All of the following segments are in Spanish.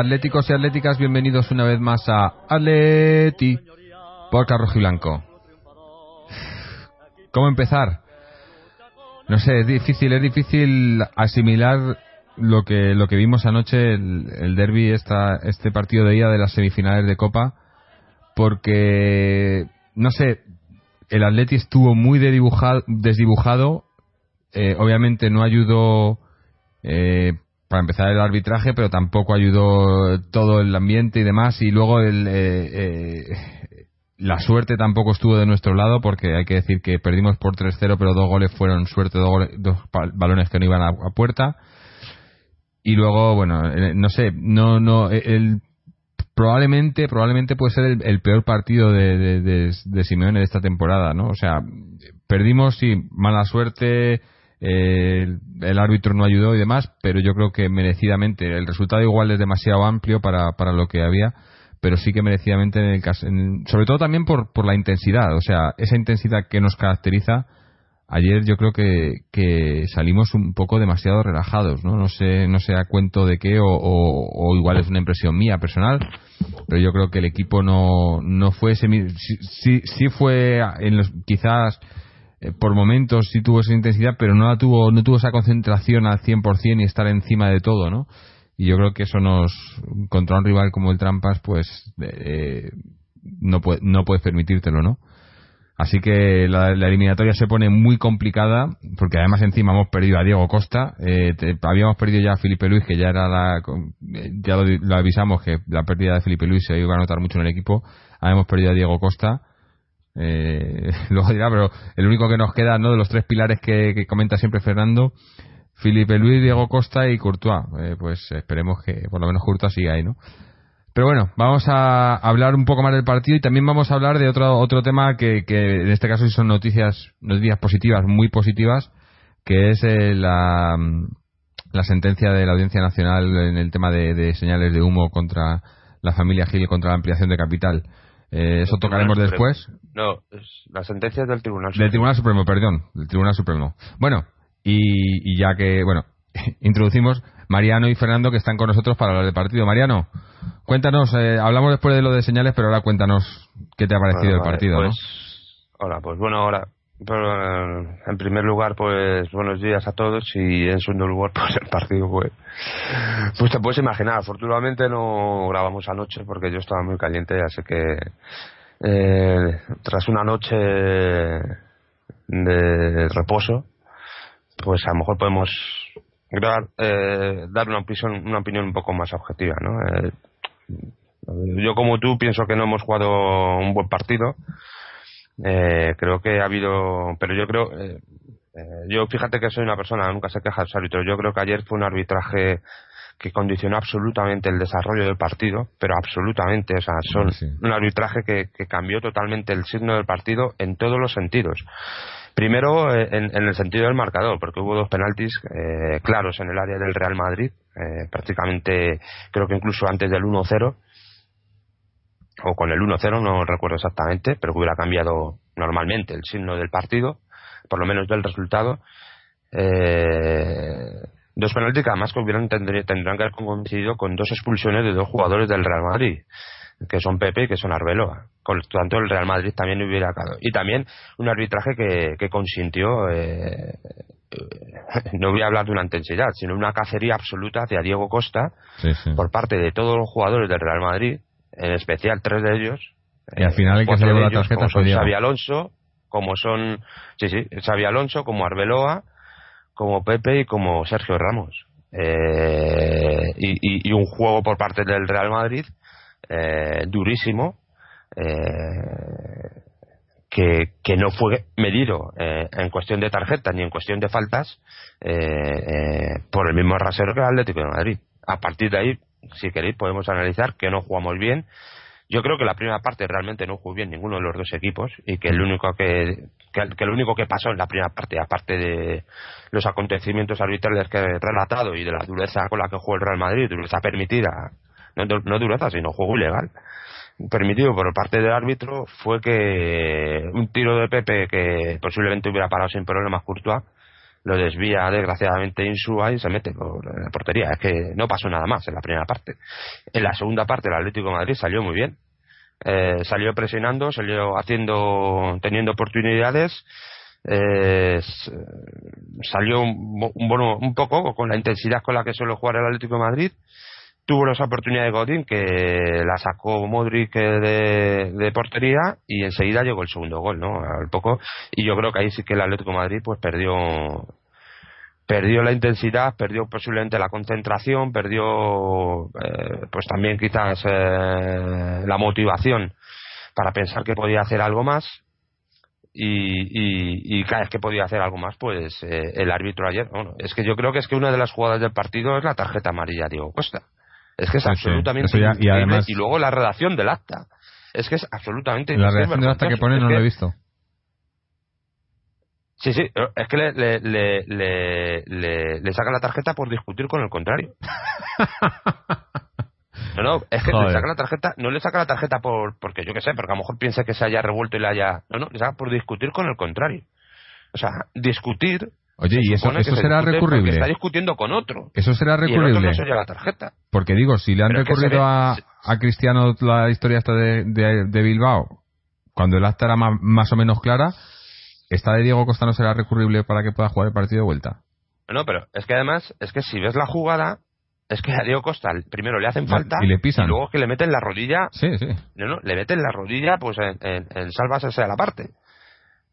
Atléticos y atléticas, bienvenidos una vez más a Atleti por Rojo y Blanco. ¿Cómo empezar? No sé, es difícil, es difícil asimilar lo que lo que vimos anoche el, el derby este partido de día de las semifinales de Copa porque no sé el Atleti estuvo muy desdibujado eh, obviamente no ayudó eh, para empezar el arbitraje, pero tampoco ayudó todo el ambiente y demás. Y luego el, eh, la suerte tampoco estuvo de nuestro lado, porque hay que decir que perdimos por 3-0, pero dos goles fueron suerte, dos, dos balones que no iban a, puerta. Y luego, bueno, no sé, no, no, el, probablemente, probablemente puede ser el, peor partido de, de, de, Simeone de esta temporada, ¿no? O sea, perdimos, y mala suerte, el árbitro no ayudó y demás, pero yo creo que merecidamente. El resultado igual es demasiado amplio para, para lo que había, pero sí que merecidamente en el caso, sobre todo también por, por la intensidad, o sea, esa intensidad que nos caracteriza. Ayer yo creo que, que salimos un poco demasiado relajados, ¿no? No sé, no sé a cuento de qué o, o, igual es una impresión mía personal, pero yo creo que el equipo no, no fue ese, sí, sí, sí fue en los, quizás eh, por momentos sí tuvo esa intensidad, pero no la tuvo, no tuvo esa concentración al 100% y estar encima de todo, ¿no? Y yo creo que eso nos, contra un rival como el Trampas, pues eh, no, puede, no puedes permitírtelo, ¿no? Así que la, eliminatoria se pone muy complicada, porque además encima hemos perdido a Diego Costa, eh, habíamos perdido ya a Felipe Luis, que ya era la, ya lo, avisamos que la pérdida de Felipe Luis se iba a notar mucho en el equipo, hemos perdido a Diego Costa, eh, luego dirá, pero el único que nos queda, ¿no? De los tres pilares que, comenta siempre Fernando, Felipe Luis, Diego Costa y Courtois. Eh, pues esperemos que por lo menos Courtois siga ahí, ¿no? Pero bueno, vamos a hablar un poco más del partido y también vamos a hablar de otro otro tema que, que en este caso son noticias, noticias positivas, muy positivas, que es eh, la, la sentencia de la Audiencia Nacional en el tema de, de señales de humo contra la familia Gil contra la ampliación de capital. Eh, eso tocaremos después. No, es la sentencia del Tribunal Supremo. Del Tribunal Supremo, perdón, del Tribunal Supremo. Bueno, y, ya que, bueno, introducimos Mariano y Fernando que están con nosotros para hablar del partido. Mariano, cuéntanos, eh, hablamos después de lo de señales, pero ahora cuéntanos qué te ha parecido el partido, pues, Hola, pues bueno, ahora en primer lugar, pues buenos días a todos y en segundo lugar, pues el partido, pues, pues te puedes imaginar. Afortunadamente no grabamos anoche porque yo estaba muy caliente, así que eh, tras una noche de reposo, pues a lo mejor podemos grabar, eh, dar una opinión, una opinión un poco más objetiva, ¿no? Eh, yo como tú pienso que no hemos jugado un buen partido eh, creo que ha habido, pero yo creo, eh, eh, yo fíjate que soy una persona, nunca se queja de árbitro. Yo creo que ayer fue un arbitraje que condicionó absolutamente el desarrollo del partido, pero absolutamente, o sea, son un arbitraje que, cambió totalmente el signo del partido en todos los sentidos. Primero, en, el sentido del marcador, porque hubo dos penaltis claros en el área del Real Madrid, prácticamente creo que incluso antes del 1-0, o con el 1-0, no recuerdo exactamente, pero que hubiera cambiado normalmente el signo del partido, por lo menos del resultado. Eh, dos penaltis que además que hubieran, tendrían, que haber coincidido con dos expulsiones de dos jugadores del Real Madrid, que son Pepe y que son Arbeloa. Con lo tanto, el Real Madrid también hubiera caído. Y también un arbitraje que, que consintió, eh, no voy a hablar de una intensidad, sino una cacería absoluta hacia Diego Costa por parte de todos los jugadores del Real Madrid en especial tres de ellos. Y al final el que se llevó la tarjeta fue Xavi Alonso, como son, sí, sí, Xavi Alonso, como Arbeloa, como Pepe y como Sergio Ramos. Eh, y, un juego por parte del Real Madrid eh, durísimo eh, que, que, no fue medido en cuestión de tarjetas ni en cuestión de faltas por el mismo rasero que el Atlético de Madrid. A partir de ahí si queréis, podemos analizar que no jugamos bien. Yo creo que la primera parte realmente no jugó bien ninguno de los dos equipos y que el único que, que, lo único que pasó en la primera parte, aparte de los acontecimientos arbitrales que he relatado y de la dureza con la que jugó el Real Madrid, dureza permitida, no, no dureza, sino juego ilegal, permitido por parte del árbitro, fue que un tiro de Pepe que posiblemente hubiera parado sin problemas Courtois, lo desvía desgraciadamente Insúa y se mete por la portería. Es que no pasó nada más en la primera parte. En la segunda parte el Atlético de Madrid salió muy bien. Eh, salió presionando, salió haciendo, teniendo oportunidades. Eh, salió un, un, un poco con la intensidad con la que suele jugar el Atlético de Madrid tuvo esa oportunidad de Godín que la sacó Modric de, de, portería y enseguida llegó el segundo gol, ¿no? Al poco y yo creo que ahí sí que el Atlético Madrid pues perdió perdió la intensidad, perdió posiblemente la concentración, perdió eh, pues también quizás eh, la motivación para pensar que podía hacer algo más y, y, y, cada vez que podía hacer algo más, pues eh, el árbitro ayer, bueno, es que yo creo que es que una de las jugadas del partido es la tarjeta amarilla Diego Costa. Es que es absolutamente y, además, y luego la redacción del acta. Es que es absolutamente La redacción del acta que pone no lo he visto. Sí, sí, es que le, le, le, le, le saca la tarjeta por discutir con el contrario. No, no, es que le saca la tarjeta, no le saca la tarjeta por, porque yo qué sé, porque a lo mejor piensa que se haya revuelto y le haya. No, no, le saca por discutir con el contrario. O sea, discutir Oye, ¿y eso, eso será recurrible? Está discutiendo con otro. ¿Eso será recurrible? Y el la tarjeta. Porque digo, si le han recurrido a, a, Cristiano la historia esta de, de, Bilbao, cuando el acta era más, o menos clara, ¿esta de Diego Costa no será recurrible para que pueda jugar el partido de vuelta? No, pero es que además, es que si ves la jugada, es que a Diego Costa primero le hacen falta y le pisan. Y luego que le meten la rodilla. Sí, sí. No, no, le meten la rodilla pues en, en, en a la parte.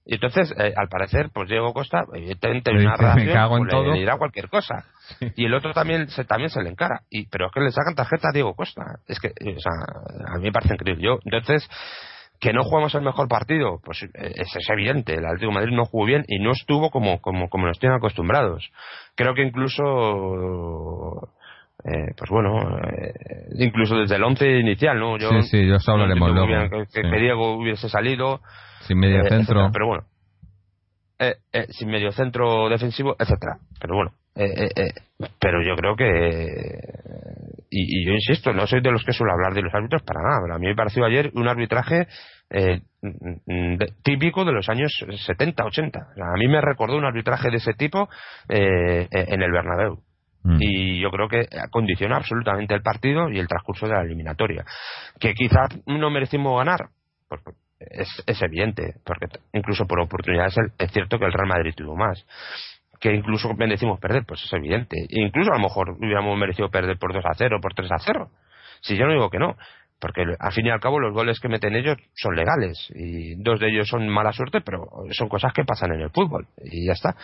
Y entonces, eh, al parecer, pues Diego Costa, evidentemente, una relación, pues, le, dirá cualquier cosa. Y el otro también se, también se le encara. Y, pero es que le sacan tarjeta a Diego Costa. Es que, o sea, a mí me parece increíble. Yo, entonces, que no jugamos el mejor partido, pues eh, es, es, evidente. El Atlético de Madrid no jugó bien y no estuvo como, como, como nos tienen acostumbrados. Creo que incluso, eh, pues bueno, eh, incluso desde el once inicial, ¿no? Yo, sí, sí, yo hablaremos luego. Que, que, Diego hubiese salido, sin medio eh, centro. pero bueno. Eh, eh, sin medio centro defensivo, etcétera. Pero bueno. pero yo creo que. Y, yo insisto, no soy de los que suelo hablar de los árbitros para nada. A mí me pareció ayer un arbitraje típico de los años 70, 80. a mí me recordó un arbitraje de ese tipo en el Bernabéu. Y yo creo que condiciona absolutamente el partido y el transcurso de la eliminatoria. Que quizás no merecimos ganar, pues, es, es evidente, porque incluso por oportunidades es cierto que el Real Madrid tuvo más. Que incluso merecimos perder, pues es evidente. E incluso a lo mejor hubiéramos merecido perder por 2 a 0, por 3 a 0. Si yo no digo que no, porque al fin y al cabo los goles que meten ellos son legales y dos de ellos son mala suerte, pero son cosas que pasan en el fútbol y ya está.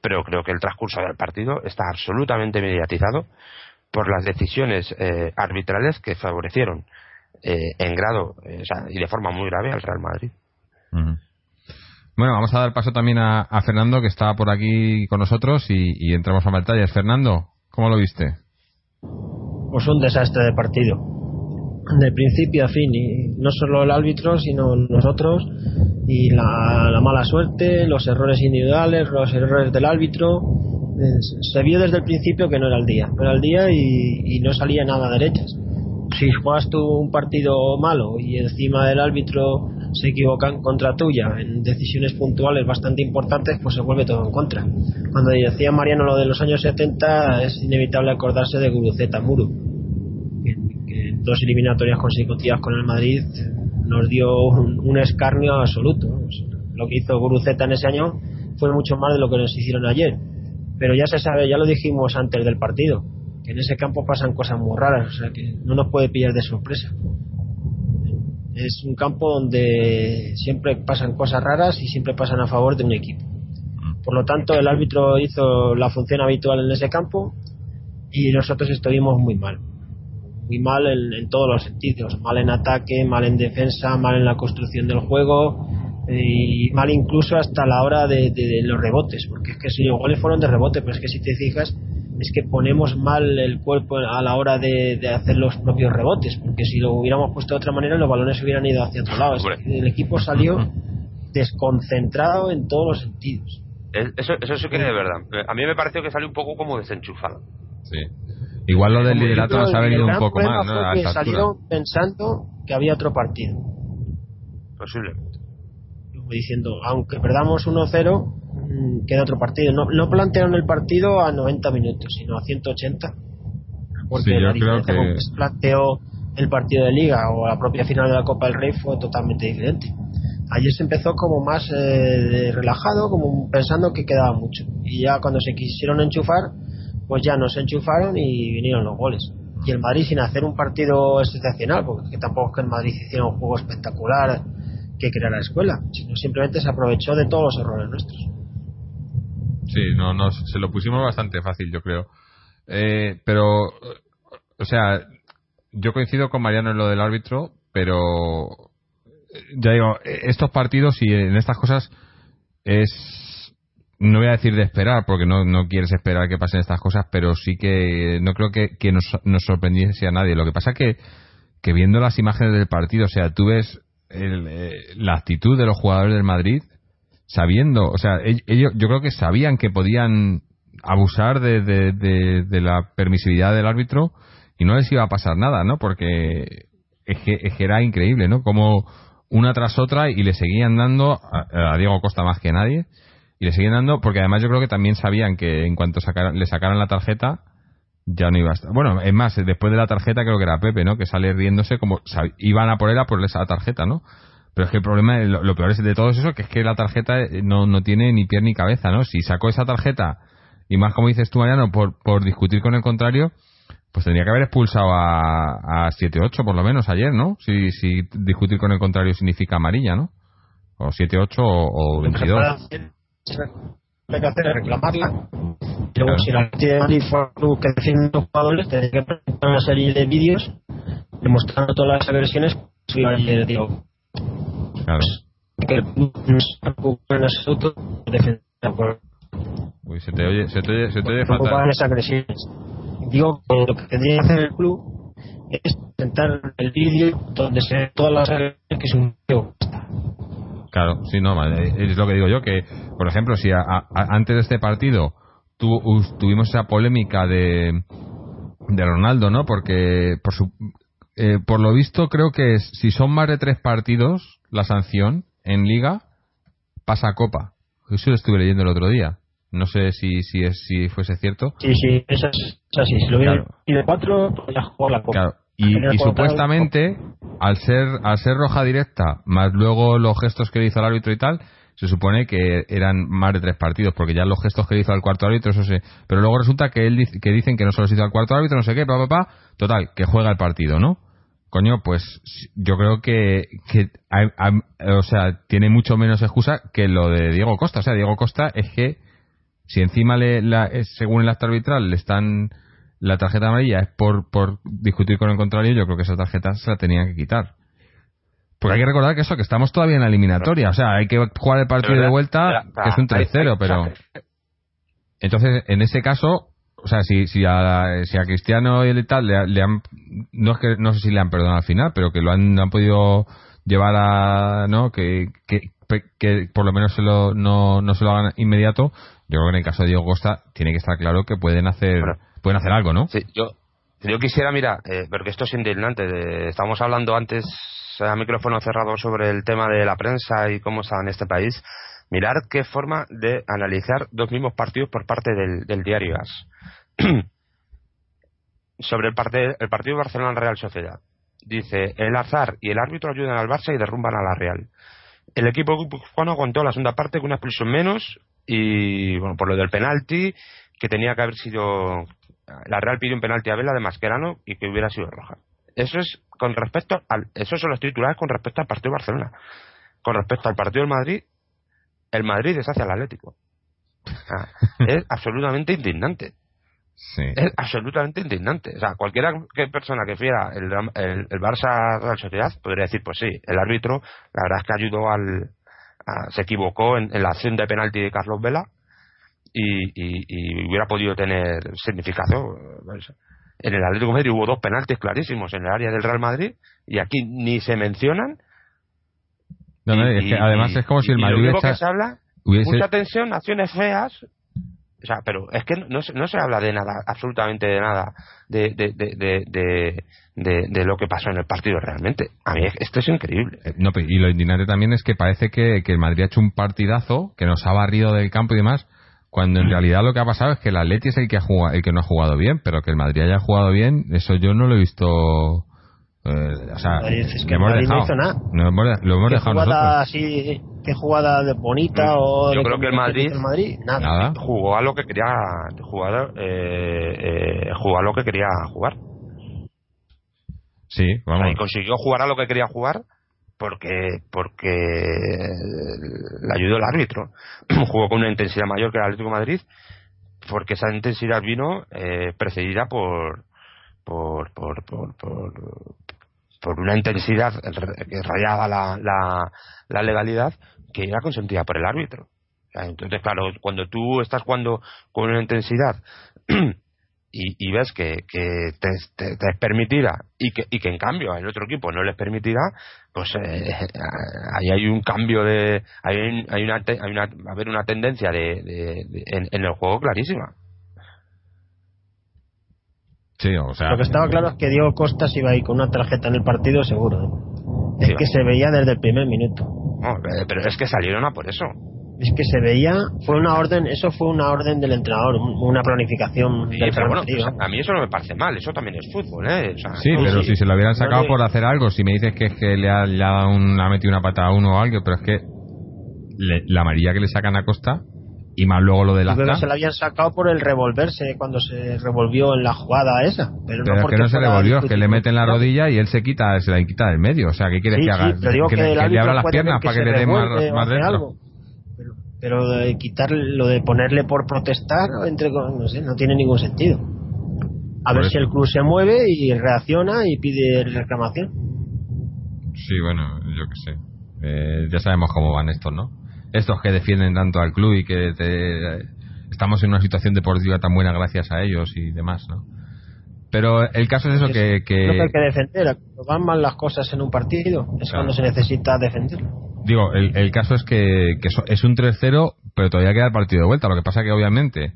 Pero creo que el transcurso del partido está absolutamente mediatizado por las decisiones eh, arbitrales que favorecieron eh, en grado eh, y de forma muy grave al Real Madrid. Bueno, vamos a dar paso también a, Fernando, que está por aquí con nosotros, y, entramos a batallas. Fernando, ¿cómo lo viste? Pues un desastre de partido. De principio a fin, y no solo el árbitro, sino nosotros, y la, mala suerte, los errores individuales, los errores del árbitro. Se vio desde el principio que no era el día, no era el día y, y no salía nada a derechas si juegas tú un partido malo y encima del árbitro se equivocan contra tuya en decisiones puntuales bastante importantes, pues se vuelve todo en contra. Cuando decía Mariano lo de los años 70, es inevitable acordarse de Guruceta Muru, dos eliminatorias consecutivas con el Madrid nos dio un, escarnio absoluto. Lo que hizo Guruceta en ese año fue mucho más de lo que nos hicieron ayer. Pero ya se sabe, ya lo dijimos antes del partido que en ese campo pasan cosas muy raras, o sea que no nos puede pillar de sorpresa. Es un campo donde siempre pasan cosas raras y siempre pasan a favor de un equipo. Por lo tanto, el árbitro hizo la función habitual en ese campo y nosotros estuvimos muy mal. Muy mal en, todos los sentidos. Mal en ataque, mal en defensa, mal en la construcción del juego y mal incluso hasta la hora de, de los rebotes. Porque es que si los goles fueron de rebote, pero es que si te fijas, es que ponemos mal el cuerpo a la hora de, hacer los propios rebotes, porque si lo hubiéramos puesto de otra manera, los balones hubieran ido hacia otro lado. el equipo salió desconcentrado en todos los sentidos. Eso, eso sí que es de verdad. A mí me pareció que salió un poco como desenchufado. Sí. Igual lo del liderato nos ha venido un poco más, ¿no? Que salieron pensando que había otro partido. Posiblemente. Diciendo, aunque perdamos 1-0, mm, que de otro partido. No, no plantearon el partido a 90 minutos, sino a 180. Porque Sí, yo la creo diferencia que- con que se planteó el partido de Liga o la propia final de la Copa del Rey fue totalmente diferente. Ayer se empezó como más eh, relajado, como pensando que quedaba mucho. Y ya cuando se quisieron enchufar, pues ya no se enchufaron y vinieron los goles. Y el Madrid sin hacer un partido excepcional, porque tampoco es que el Madrid hiciera un juego espectacular que creara la escuela, sino simplemente se aprovechó de todos los errores nuestros. Sí, no, no, se lo pusimos bastante fácil, yo creo. Eh, pero, o sea, yo coincido con Mariano en lo del árbitro, pero eh, ya digo, eh, estos partidos y en estas cosas es, no voy a decir de esperar, porque no, no quieres esperar que pasen estas cosas, pero sí que no creo que, nos, nos sorprendiese a nadie. Lo que pasa que, que viendo las imágenes del partido, o sea, tú ves el, eh, la actitud de los jugadores del Madrid, sabiendo, o sea, ell- ellos yo creo que sabían que podían abusar de, de, de- la permisividad del árbitro y no les iba a pasar nada, ¿no? Porque es que, es que era increíble, ¿no? Como una tras otra y le seguían dando a, a Diego Costa más que nadie y le seguían dando porque además yo creo que también sabían que en cuanto sacaran- le sacaran la tarjeta ya no iba a estar. Bueno, es más, después de la tarjeta creo que era Pepe, ¿no? Que sale riéndose como iban a por él a por esa tarjeta, ¿no? Pero es que el problema, lo, lo peor es de todo eso, que es que la tarjeta eh, no, no tiene ni pie ni cabeza, ¿no? Si sacó esa tarjeta, y más como dices tú, Mariano, por, por discutir con el contrario, pues tendría que haber expulsado a, a 7-8 por lo menos ayer, ¿no? Si, si discutir con el contrario significa amarilla, ¿no? O 7-8 o, o Lo que se 22. Hay que hacer es reclamarla. Y luego, si la tiene Madrid fuera un club que defiende los jugadores, tendría que presentar una serie de vídeos demostrando todas las agresiones que iba ayer, digo, Claro. que en absoluto de defender Uy, se te oye, se te oye, se te oye fatal. esas agresiones. Digo que lo que tendría que hacer el club es presentar el vídeo donde se ve todas las agresiones que es un tío. Claro, sí, no, es lo que digo yo, que, por ejemplo, si a- a- antes de este partido tu- us- tuvimos esa polémica de, de Ronaldo, ¿no? Porque, por, su, eh, por lo visto, creo que es, si son más de tres partidos, la sanción en Liga pasa a Copa. Eso lo estuve leyendo el otro día. No sé si, si, es, si fuese cierto. Sí, sí, eso es, así. Si lo hubiera Claro. cuatro, ya jugó la copa. Claro. Y, supuestamente, al ser, al ser roja directa, más luego los gestos que le hizo el árbitro y tal, se supone que eran más de tres partidos, porque ya los gestos que le hizo al cuarto árbitro, eso sí. Pero luego resulta que él que dicen que no solo se hizo al cuarto árbitro, no sé qué, pa, pa, pa. Total, que juega el partido, ¿no? Coño, pues yo creo que, que hay- hay- o sea, tiene mucho menos excusa que lo de Diego Costa. O sea, Diego Costa es que si encima le, la, según el acto arbitral le están la tarjeta amarilla es por, por discutir con el contrario, yo creo que esa tarjeta se la tenían que quitar. Porque hay que recordar que eso, que estamos todavía en la eliminatoria, o sea, hay que jugar el partido de vuelta, que es un 3-0, pero... Entonces, en ese caso, o sea, si, si, a, si a Cristiano y tal le, le han, no es que no sé si le han perdonado al final, pero que lo han, han podido llevar a, ¿no? Que, que, que por lo menos se lo, no, no se lo hagan inmediato. Yo creo que en el caso de Diego Costa tiene que estar claro que pueden hacer, Bueno. Pueden hacer algo, ¿no? Sí, yo, yo quisiera, mira, eh, porque esto es indignante. de- estamos hablando antes a micrófono cerrado sobre el tema de la prensa y cómo está en este país. Mirar qué forma de analizar dos mismos partidos por parte del, diario AS. sobre el, parte- el partido Barcelona-Real Sociedad. Dice, el azar y el árbitro ayudan al Barça y derrumban a la Real. El equipo guipuzcoano contó la segunda parte con una expulsión menos y, bueno, por lo del penalti, que tenía que haber sido la Real pidió un penalti a Vela de Mascherano y que hubiera sido roja. Eso es con respecto al, esos son los titulares con respecto al partido de Barcelona. Con respecto al partido del Madrid, el Madrid es hacia el Atlético. Es absolutamente indignante. Sí. Es absolutamente indignante. O sea, cualquiera que persona que viera el, el, el Barça Real Sociedad podría decir, pues sí, el árbitro, la verdad es que ayudó al, a- se equivocó en, en la acción de penalti de Carlos Vela y, y- y hubiera podido tener significado. En el Atlético de Madrid hubo dos penaltis clarísimos en el área del Real Madrid y aquí ni se mencionan. No, no, y- es que además es como si el Madrid lo que se habla, hubiese, mucha tensión, acciones feas O sea, pero es que no, no se habla de nada, absolutamente de nada, de, de, de, de, lo que pasó en el partido realmente. A mí esto es increíble. Eh, no, y lo indignante también es que parece que, que el Madrid ha hecho un partidazo, que nos ha barrido del campo y demás, cuando en mm. realidad lo que ha pasado es que el Atleti es el que, ha jugado, el que no ha jugado bien, pero que el Madrid haya jugado bien, eso yo no lo he visto eh, o sea, es que hemos dejado, no hizo nada. No hemos, lo hemos ¿Qué dejado jugada así, qué jugada de bonita o yo creo que el Madrid, el Madrid nada. nada. jugó a lo que quería jugar eh, eh, jugó a lo que quería jugar sí vamos y consiguió jugar a lo que quería jugar porque porque le ayudó el árbitro jugó con una intensidad mayor que el Atlético Madrid porque esa intensidad vino eh, precedida por por, por, por, por, por una intensidad que rayaba la, la, la legalidad que era consentida por el árbitro. Entonces, claro, cuando tú estás jugando con una intensidad y, y ves que, que te, te, es permitida y que, y que en cambio el otro equipo no les permitirá, pues eh, ahí hay un cambio de. Hay, hay, una, hay una, va a haber una tendencia de, de, en, en el juego clarísima. Lo que estaba claro es que Diego Costa se iba a ir con una tarjeta en el partido seguro. ¿eh? Es que se veía desde el primer minuto. Eh, pero es que salieron a por eso. Es que se veía, fue una orden, eso fue una orden del entrenador, una planificación del pues a mí eso no me parece mal, eso también es fútbol, ¿eh? sí, pero si se lo hubieran sacado por hacer algo, si me dices que es que le ha, le ha, metido una pata a uno o algo, pero es que la amarilla que le sacan a Costa y más luego lo del acta. se la habían sacado por el revolverse cuando se revolvió en la jugada esa. Pero, no es que no se revolvió, es que le meten la rodilla y él se quita se la quita del medio. O sea, ¿qué quieres que haga? que, le abra las piernas para que, le dé más, más dentro. Pero, pero de quitar lo de ponerle por protestar, entre no sé, no tiene ningún sentido. A ver si el club se mueve y reacciona y pide reclamación. Sí, bueno, yo qué sé. Eh, ya sabemos cómo van estos, ¿no? estos que defienden tanto al club y que estamos en una situación deportiva tan buena gracias a ellos y demás, ¿no? Pero el caso es eso que... que... hay que defender. Cuando van mal las cosas en un partido es cuando se necesita defenderlo. Digo, el, el caso es que, que es un 3-0, pero todavía queda el partido de vuelta. Lo que pasa que obviamente,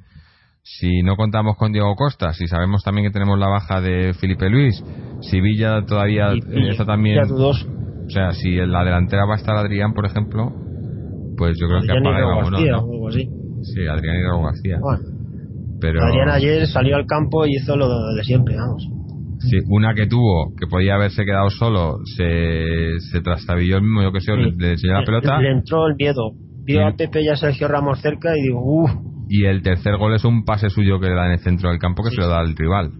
si no contamos con Diego Costa, si sabemos también que tenemos la baja de Felipe Luis, si Villa todavía está también... O sea, si en la delantera va a estar Adrián, por ejemplo, pues yo creo que apaga vámonos, ¿no? algo así. Sí, Adrián y García. Bueno, pero... Adrián ayer salió al campo y hizo lo de siempre, vamos. Sí, una que tuvo, que podía haberse quedado solo, se, se trastabilló el mismo, yo que sé, le, enseñó la pelota. Le entró el miedo. Vio a Pepe y a Sergio Ramos cerca y digo, uff. Y el tercer gol es un pase suyo que le da en el centro del campo que se lo da al rival.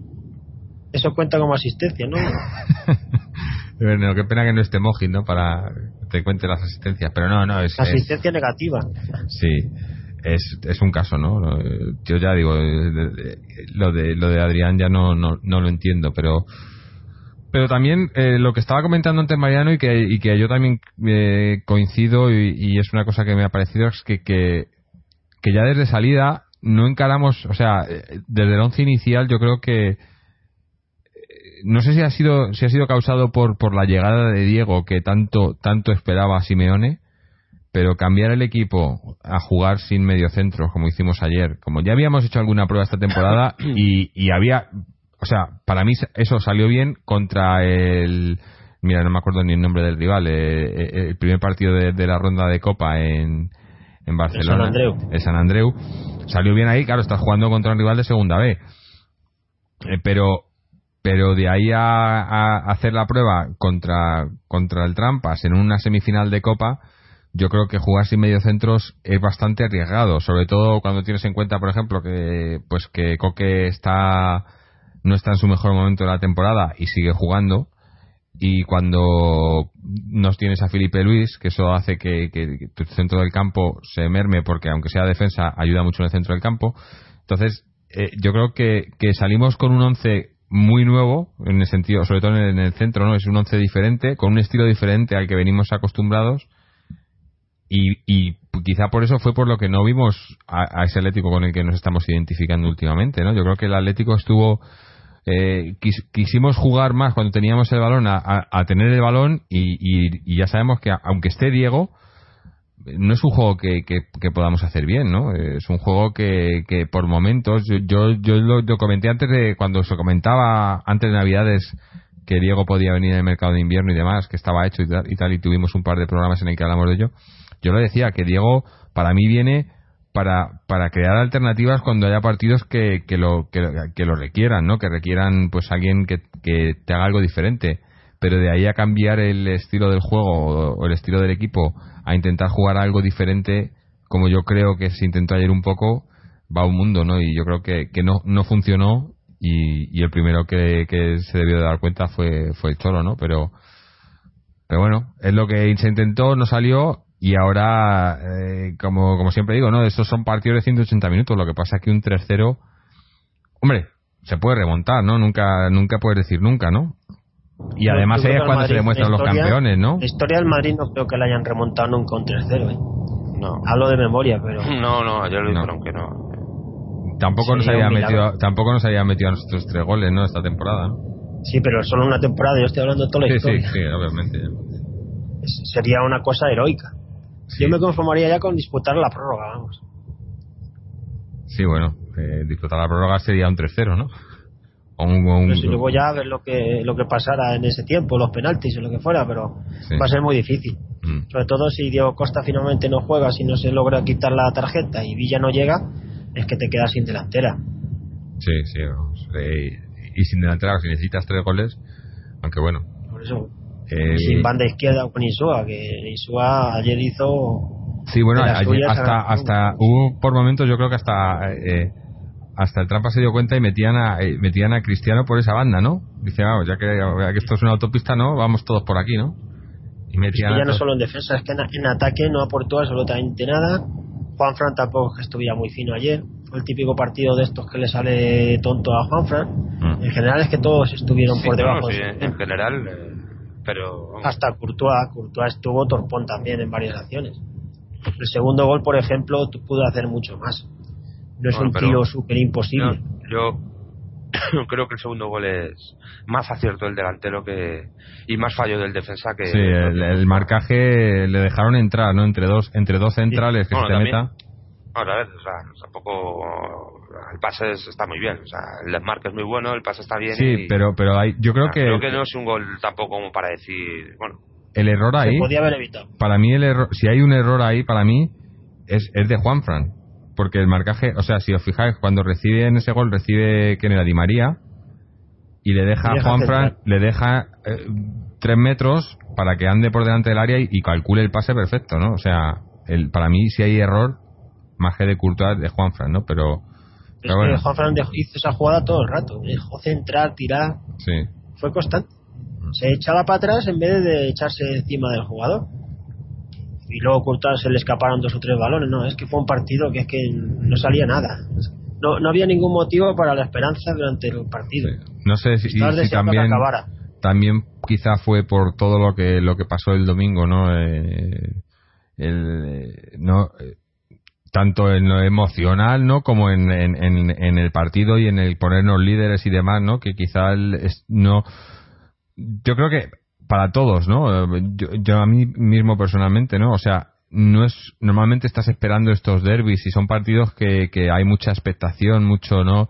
Eso cuenta como asistencia, ¿no? bueno, qué pena que no esté Moji, ¿no? Para te cuente las asistencias, pero no, no, es... Asistencia negativa. Sí, es, es un caso, ¿no? Yo ya digo, lo de, lo de Adrián ya no, no, no lo entiendo, pero... Pero también eh, lo que estaba comentando antes Mariano y que, y que yo también eh, coincido y, es una cosa que me ha parecido es que, que, que ya desde salida no encaramos, o sea, eh, desde el once inicial yo creo que no sé si ha sido si ha sido causado por por la llegada de Diego que tanto tanto esperaba Simeone pero cambiar el equipo a jugar sin mediocentros como hicimos ayer como ya habíamos hecho alguna prueba esta temporada y, y había o sea para mí eso salió bien contra el mira no me acuerdo ni el nombre del rival eh, eh, el primer partido de, la ronda de Copa en en Barcelona el San Andreu. el San Andreu salió bien ahí claro estás jugando contra un rival de segunda B eh, pero pero de ahí a, hacer la prueba contra, contra el Trampas en una semifinal de Copa, yo creo que jugar sin mediocentros es bastante arriesgado, sobre todo cuando tienes en cuenta, por ejemplo, que pues que Coque está no está en su mejor momento de la temporada y sigue jugando y cuando nos tienes a Felipe Luis, que eso hace que, tu centro del campo se merme porque aunque sea defensa ayuda mucho en el centro del campo, entonces eh, yo creo que, que salimos con un once muy nuevo en el sentido, sobre todo en el centro, ¿no? Es un once diferente, con un estilo diferente al que venimos acostumbrados y, y quizá por eso fue por lo que no vimos a, ese Atlético con el que nos estamos identificando últimamente, ¿no? Yo creo que el Atlético estuvo eh, quisimos jugar más cuando teníamos el balón a, tener el balón y, y, ya sabemos que aunque esté Diego no es un juego que, que, podamos hacer bien, ¿no? Es un juego que, que por momentos, yo, yo, lo, comenté antes de, cuando se comentaba antes de Navidades que Diego podía venir en mercado de invierno y demás, que estaba hecho y tal, y tal, y tuvimos un par de programas en el que hablamos de ello. Yo lo decía, que Diego para mí viene para, para crear alternativas cuando haya partidos que, que, lo, que, lo requieran, ¿no? Que requieran pues alguien que, que te haga algo diferente. Pero de ahí a cambiar el estilo del juego o el estilo del equipo a intentar jugar algo diferente, como yo creo que se intentó ayer un poco, va un mundo, ¿no? Y yo creo que, que no, no funcionó y, y el primero que, que, se debió de dar cuenta fue, fue el Cholo, ¿no? Pero, pero bueno, es lo que se intentó, no salió y ahora, eh, como, como siempre digo, ¿no? Esos son partidos de 180 minutos. Lo que pasa es que un 3-0, hombre, se puede remontar, ¿no? Nunca, nunca puedes decir nunca, ¿no? Y además es cuando se demuestran los campeones, ¿no? La historia del Madrid no creo que la hayan remontado nunca un 3-0, ¿eh? No. Hablo de memoria, pero. No, no, ayer lo dijeron que no. Tampoco nos, había metido, tampoco nos había metido a nosotros tres goles, ¿no? Esta temporada, ¿no? Sí, pero solo una temporada, yo estoy hablando de toda la sí, historia. Sí, sí, obviamente. sería una cosa heroica. Yo me conformaría ya con disputar la prórroga, vamos. Sí, bueno, eh, disputar la prórroga sería un 3-0, ¿no? O un, si luego ya a ver lo que, lo que pasara en ese tiempo, los penaltis o lo que fuera, pero va a ser muy difícil. Mm. Sobre todo si Diego Costa finalmente no juega, si no se logra quitar la tarjeta y Villa no llega, es que te quedas sin delantera. Sí, sí, vamos. Eh, y sin delantera, si necesitas tres goles, aunque bueno. Por eso, eh, sin banda izquierda con Isua, que Isua ayer hizo. Sí, bueno, hasta, hasta hubo por momentos, yo creo que hasta. Eh, hasta el Trampa se dio cuenta y metían a, eh, metían a Cristiano por esa banda, ¿no? Dice, vamos, ya que, que esto es una autopista, ¿no? Vamos todos por aquí, ¿no? Y metían es que ya no solo en defensa, es que en, ataque no aportó absolutamente nada. Juan Fran tampoco que estuviera muy fino ayer. Fue el típico partido de estos que le sale tonto a Juan Fran. Mm. En general es que todos estuvieron por debajo. en general, pero... Hasta Courtois. Courtois estuvo torpón también en varias acciones. El segundo gol, por ejemplo, pudo hacer mucho más no es un tiro súper imposible. yo creo que el segundo gol es más acierto del delantero que y más fallo del defensa que sí el, marcaje le dejaron entrar no entre dos entre dos centrales que se te meta Ahora, a ver, o sea, tampoco el pase está muy bien, o sea, el desmarque es muy bueno, el pase está bien. Sí, pero pero hay, yo creo que creo que no es un gol tampoco como para decir, bueno. El error ahí. Se podía haber evitado. Para mí el error, si hay un error ahí, para mí es, es de Juanfran porque el marcaje, o sea, si os fijáis, cuando recibe en ese gol, recibe que era Di María y le deja a Juanfran, le deja eh, tres metros para que ande por delante del área y, calcule el pase perfecto, ¿no? O sea, el, para mí si hay error, más que de Courtois, de Juanfran, ¿no? Pero, es que Juanfran hizo esa jugada todo el rato, dejó centrar, tirar, sí. fue constante. Se echaba para atrás en vez de echarse encima del jugador y luego Courtois se le escaparon dos o tres balones. No, es que fue un partido que es que no salía nada. No, no había ningún motivo para la esperanza durante el partido. No sé si, también, también quizá fue por todo lo que lo que pasó el domingo, ¿no? Eh, el, eh, no eh, tanto en lo emocional, ¿no? Como en, en, en, el partido y en el ponernos líderes y demás, ¿no? Que quizá no. Yo creo que para todos, ¿no? Yo, a mí mismo personalmente, ¿no? O sea, no es normalmente estás esperando estos derbis y son partidos que, que hay mucha expectación, mucho, ¿no?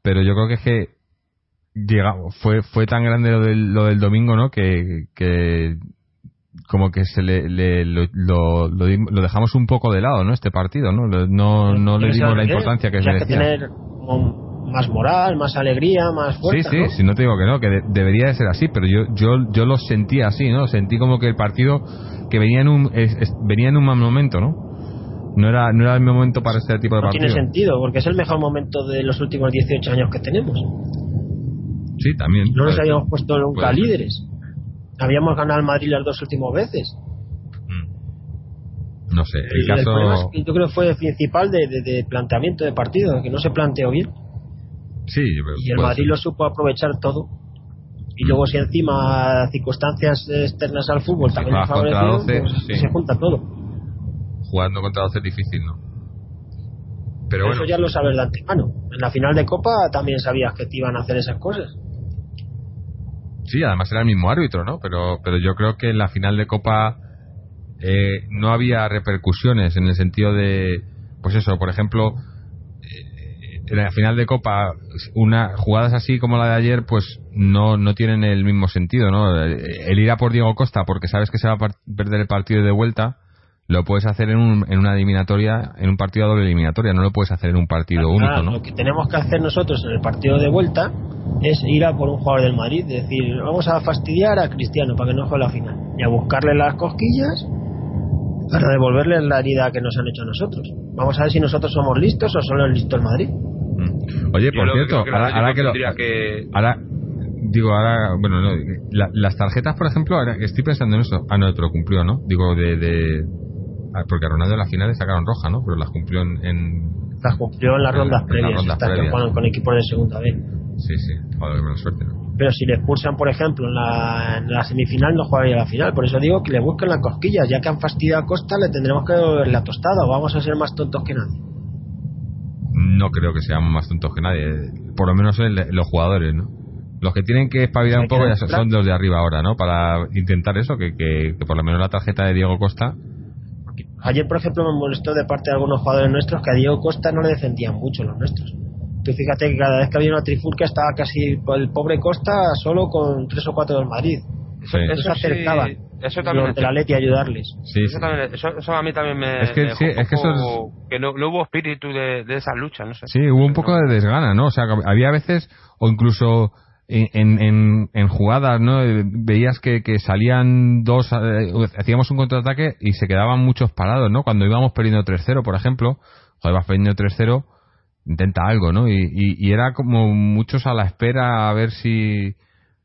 Pero yo creo que es que llega, fue fue tan grande lo del, lo del domingo, ¿no? Que, que como que se le, lo, lo, lo, dejamos un poco de lado, ¿no? Este partido, ¿no? No, no le dimos la importancia que se merecía más moral, más alegría, más fuerza. Sí, sí, si no te digo que no, que debería de ser así, pero yo, yo, yo lo sentí así, ¿no? Sentí como que el partido que venía en un, venía en un mal momento, ¿no? No era, no era el momento para este tipo de no partido. tiene sentido, porque es el mejor momento de los últimos 18 años que tenemos. Sí, también. No nos habíamos puesto nunca líderes. Habíamos ganado al Madrid las dos últimas veces. Mm. No sé, el, caso... yo creo que fue el principal de, de planteamiento de partido, que no se planteó bien. Sí, y el Madrid lo supo aprovechar todo. Y mm. luego si encima circunstancias externas al fútbol también le favorecen, pues se junta todo. Jugando contra 12 es difícil, ¿no? Pero Eso ya lo sabes de antemano. En la final de Copa también sabías que te iban a hacer esas cosas. Sí, además era el mismo árbitro, ¿no? Pero, pero yo creo que en la final de Copa eh, no había repercusiones en el sentido de, pues eso, por ejemplo, eh, en la final de Copa, una jugadas así como la de ayer, pues no, no tienen el mismo sentido, ¿no? El ir a por Diego Costa porque sabes que se va a perder el partido de vuelta, lo puedes hacer en, un, en una eliminatoria, en un partido a doble eliminatoria, no lo puedes hacer en un partido único, ¿no? Lo que tenemos que hacer nosotros en el partido de vuelta es ir a por un jugador del Madrid, decir, vamos a fastidiar a Cristiano para que no juegue la final, y a buscarle las cosquillas para devolverle la herida que nos han hecho a nosotros. Vamos a ver si nosotros somos listos o solo es listo el Madrid. Mm. Oye, por cierto, ahora, que, lo, ahora digo, ahora, bueno, no, las tarjetas, por ejemplo, ahora estoy pensando en eso. Ah, no, pero cumplió, ¿no? Digo, de, de porque a Ronaldo en la final le sacaron roja, ¿no? Pero las cumplió en... las cumplió en las rondas previas, las rondas previas. Que con equipos de segunda vez. Sí, sí, joder, buena suerte, ¿no? Pero si le expulsan, por ejemplo, en la, en la semifinal, no jugaría la final. Por eso digo que le busquen las cosquillas. Ya que han fastidiado a Costa, le tendremos que devolver la tostada. O vamos a ser más tontos que nadie. No creo que seamos más tontos que nadie. Por lo menos los jugadores, ¿no? Los que tienen que espabilar un poco ya son los de arriba ahora, ¿no? Para intentar eso, que, que, que por lo menos la tarjeta de Diego Costa Ayer, por ejemplo, me molestó de parte de algunos jugadores nuestros que a Diego Costa no le defendían mucho los nuestros. Tú fíjate que cada vez que había una trifulca estaba casi el pobre Costa solo con tres o cuatro del Madrid. Eso, se acercaba. eso también de la Leti a ayudarles. Sí, eso, también, eso, a mí también me. Es que, sí, es que, eso que no, hubo espíritu de, de esa lucha, no sé. Sí, hubo un poco de desgana, ¿no? O sea, había veces, o incluso en, en, en, jugadas, ¿no? Veías que, que salían dos, eh, hacíamos un contraataque y se quedaban muchos parados, ¿no? Cuando íbamos perdiendo 3-0, por ejemplo, joder, vas perdiendo 3-0, intenta algo, ¿no? Y, y, era como muchos a la espera a ver si,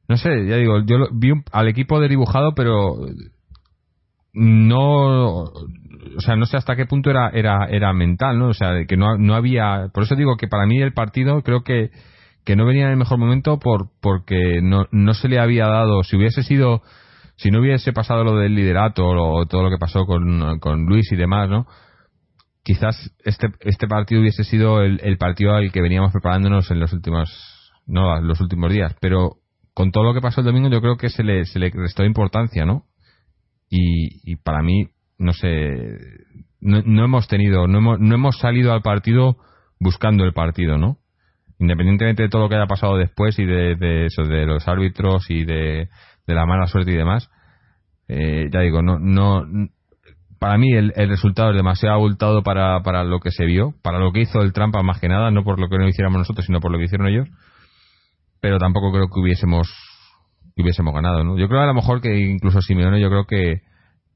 no sé, ya digo, yo vi al equipo dibujado, pero no, o sea, no sé hasta qué punto era, era, era mental, ¿no? O sea, que no, no había, por eso digo que para mí el partido creo que que no venía en el mejor momento por porque no, no se le había dado, si hubiese sido, si no hubiese pasado lo del liderato o todo lo que pasó con, con Luis y demás, ¿no? Quizás este, este partido hubiese sido el, partido al que veníamos preparándonos en los últimos, no, los últimos días, pero con todo lo que pasó el domingo yo creo que se le, se le restó importancia, ¿no? Y, y para mí, no sé, no, no hemos tenido, no hemos, no hemos salido al partido buscando el partido, ¿no? Independientemente de todo lo que haya pasado después y de, eso, de los árbitros y de, la mala suerte y demás, eh, ya digo, no, no, para mí el, resultado es demasiado abultado para, para lo que se vio, para lo que hizo el Trampa más que nada, no por lo que no hiciéramos nosotros, sino por lo que hicieron ellos, pero tampoco creo que hubiésemos, que hubiésemos ganado, ¿no? Yo creo a lo mejor que incluso Simeone, yo creo que,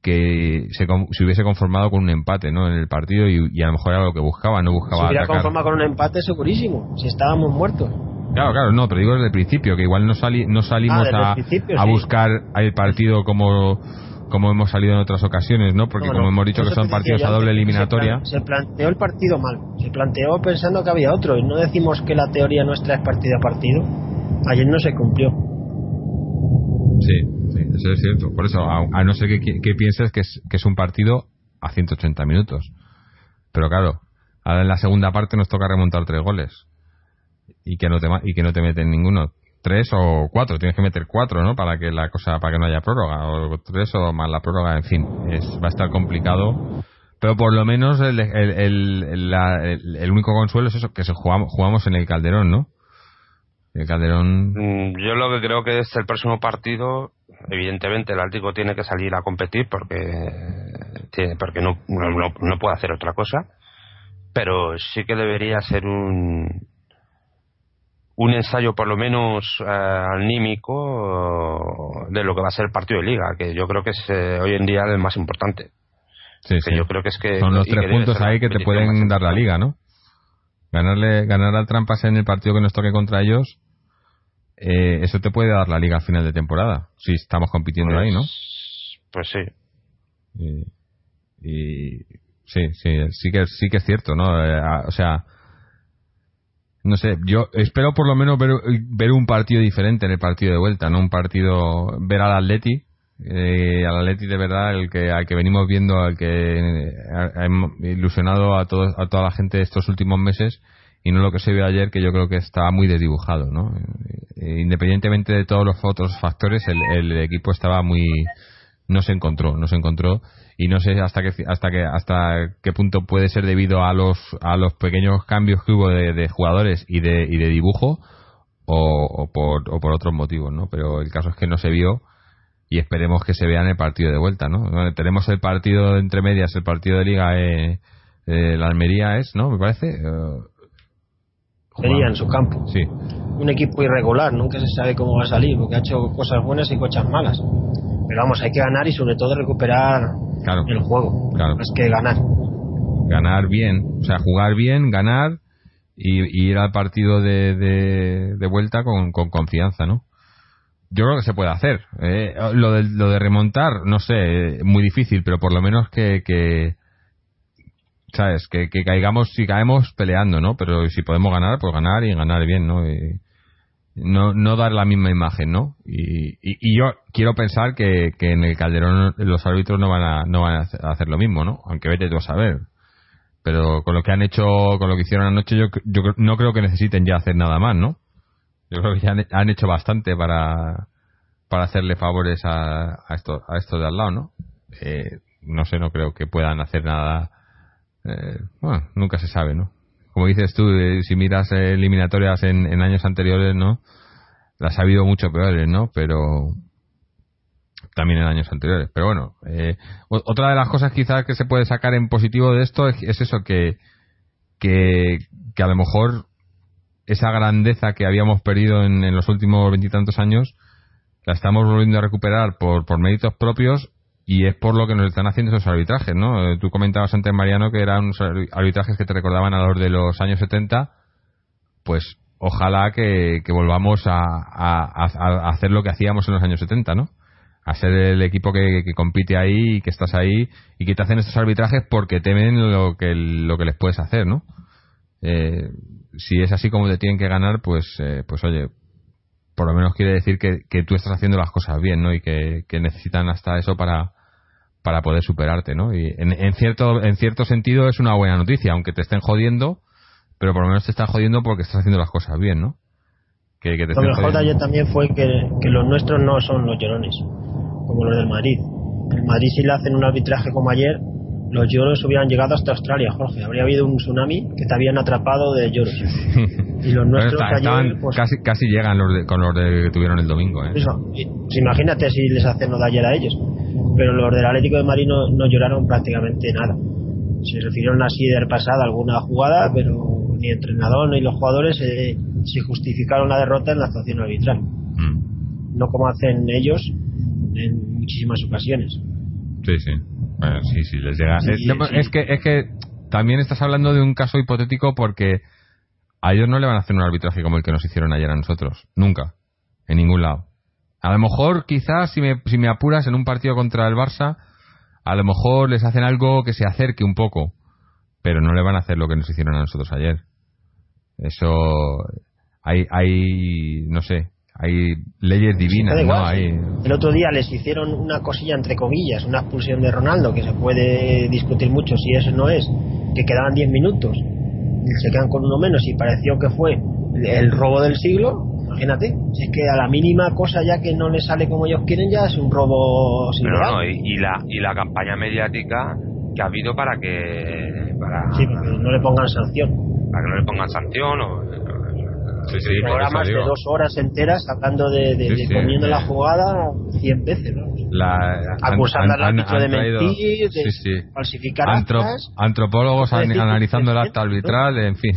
que se, se, hubiese conformado con un empate ¿no? en el partido y, a lo mejor era lo que buscaba, no buscaba. Se hubiera conformado con un empate segurísimo, si estábamos muertos. Claro, claro, no, pero digo desde el principio, que igual no, sali, no salimos ah, a, a buscar el partido como como hemos salido en otras ocasiones, ¿no? Porque como hemos dicho que son partidos a doble eliminatoria. Se, planteó el partido mal, se planteó pensando que había otro, y no decimos que la teoría nuestra es partido a partido. Ayer no se cumplió. Sí, eso es cierto. Por eso, a, no ser que, pienses que es, que es un partido a 180 minutos. Pero claro, ahora en la segunda parte nos toca remontar tres goles. Y que no te, y que no te meten ninguno. Tres o cuatro, tienes que meter cuatro, ¿no? Para que la cosa, para que no haya prórroga. O tres o más la prórroga, en fin. Es, va a estar complicado. Pero por lo menos el, el único consuelo es eso, que se jugamos, jugamos en el Calderón, ¿no? El Calderón. Mm, yo lo que creo que es el próximo partido evidentemente el Atlético tiene que salir a competir porque porque no, no, puede hacer otra cosa pero sí que debería ser un un ensayo por lo menos eh, anímico de lo que va a ser el partido de liga que yo creo que es eh, hoy en día el más importante. Sí, yo creo que es que son los tres puntos ahí que te pueden dar la liga no ganarle ganar al Trampas en el partido que nos toque contra ellos eh, eso te puede dar la liga al final de temporada, si estamos compitiendo pues, ahí, ¿no? Pues sí. Y, sí, sí, sí que, sí que es cierto, ¿no? Eh, o sea, no sé, yo espero por lo menos ver, ver, un partido diferente en el partido de vuelta, ¿no? Un partido, ver al Atleti, eh, al Atleti de verdad, el que, al que venimos viendo, al que ha, ilusionado a, todos, a toda la gente estos últimos meses y no lo que se vio ayer que yo creo que estaba muy desdibujado no eh, independientemente de todos los otros factores el, equipo estaba muy no se encontró, no se encontró y no sé hasta qué hasta qué hasta qué punto puede ser debido a los a los pequeños cambios que hubo de, jugadores y de y de dibujo o, por o por otros motivos, ¿no? Pero el caso es que no se vio y esperemos que se vea en el partido de vuelta, ¿no? tenemos el partido entre medias, el partido de liga, eh, eh, la Almería es, ¿no? Me parece. Eh, Sería en su campo. Sí. Un equipo irregular, nunca se sabe cómo va a salir, porque ha hecho cosas buenas y cosas malas. Pero vamos, hay que ganar y sobre todo recuperar el juego. Claro. Es que ganar. Ganar bien, o sea, jugar bien, ganar y, ir al partido de, de, vuelta con, con, confianza, ¿no? Yo creo que se puede hacer. Eh, lo, de, lo de remontar, no sé, muy difícil, pero por lo menos que, que ¿sabes? Que, que caigamos, si caemos peleando, ¿no? Pero si podemos ganar, pues ganar y ganar bien, ¿no? Y, no, no dar la misma imagen, ¿no? Y, y, yo quiero pensar que, que, en el Calderón los árbitros no van a, no van a hacer lo mismo, ¿no? Aunque vete tú a saber. Pero con lo que han hecho, con lo que hicieron anoche, yo, yo no creo que necesiten ya hacer nada más, ¿no? Yo creo que ya han, hecho bastante para, para hacerle favores a, a esto, a esto de al lado, ¿no? Eh, no sé, no creo que puedan hacer nada. Eh, bueno, nunca se sabe, ¿no? como dices tú, si miras eliminatorias en, años anteriores, ¿no? Las ha habido mucho peores, ¿no? Pero también en años anteriores. Pero bueno, eh, otra de las cosas quizás que se puede sacar en positivo de esto es, eso, que, que, a lo mejor esa grandeza que habíamos perdido en, los últimos veintitantos años la estamos volviendo a recuperar por, por méritos propios y es por lo que nos están haciendo esos arbitrajes, ¿no? Eh, tú comentabas antes, Mariano, que eran arbitrajes que te recordaban a los de los años 70, pues ojalá que, volvamos a, hacer lo que hacíamos en los años 70, ¿no? A ser el equipo que, compite ahí y que estás ahí y que te hacen estos arbitrajes porque temen lo que, lo que les puedes hacer, ¿no? Eh, si es así como te tienen que ganar, pues, eh, pues oye, por lo menos quiere decir que, que, tú estás haciendo las cosas bien, ¿no? Y que, que necesitan hasta eso para, para poder superarte, ¿no? Y en, cierto en cierto sentido es una buena noticia, aunque te estén jodiendo, pero por lo menos te están jodiendo porque estás haciendo las cosas bien, ¿no? Que, que te lo mejor de ayer también fue que, que, los nuestros no son los llorones, como los del Madrid. El Madrid si le hacen un arbitraje como ayer, los lloros hubieran llegado hasta Australia, Jorge. Habría habido un tsunami que te habían atrapado de lloros. y los nuestros ayer, pues, casi, casi llegan los con los de, que tuvieron el domingo. ¿eh? Eso, pues imagínate si les hacen lo de ayer a ellos pero los del Atlético de Madrid no, lloraron prácticamente nada. Se refirieron así de pasada alguna jugada, pero ni el entrenador ni los jugadores se, justificaron la derrota en la actuación arbitral. Mm. No como hacen ellos en muchísimas ocasiones. Sí, sí. Bueno, sí, sí, les llega. es, que, es que también estás hablando de un caso hipotético porque a ellos no le van a hacer un arbitraje como el que nos hicieron ayer a nosotros. Nunca. En ningún lado. A lo mejor, quizás, si me, si me apuras en un partido contra el Barça, a lo mejor les hacen algo que se acerque un poco, pero no le van a hacer lo que nos hicieron a nosotros ayer. Eso, hay, hay, no sé, hay leyes divinas, ¿no? El otro día les hicieron una cosilla entre comillas, una expulsión de Ronaldo, que se puede discutir mucho si eso no es, que quedaban 10 minutos, se quedan con uno menos y pareció que fue el robo del siglo, imagínate, si es que a la mínima cosa ya que no le sale como ellos quieren ya es un robo sin Pero no, y, la, y la campaña mediática que ha habido para que... Para, sí, para que no le pongan sanción. Para que no le pongan sanción o... Sí, sí, programas de dos horas enteras hablando de, de, poniendo la jugada 100 veces, ¿no? La, Acusando al árbitro de mentir, de falsificar actas, Antropólogos analizando el acta arbitral, en fin.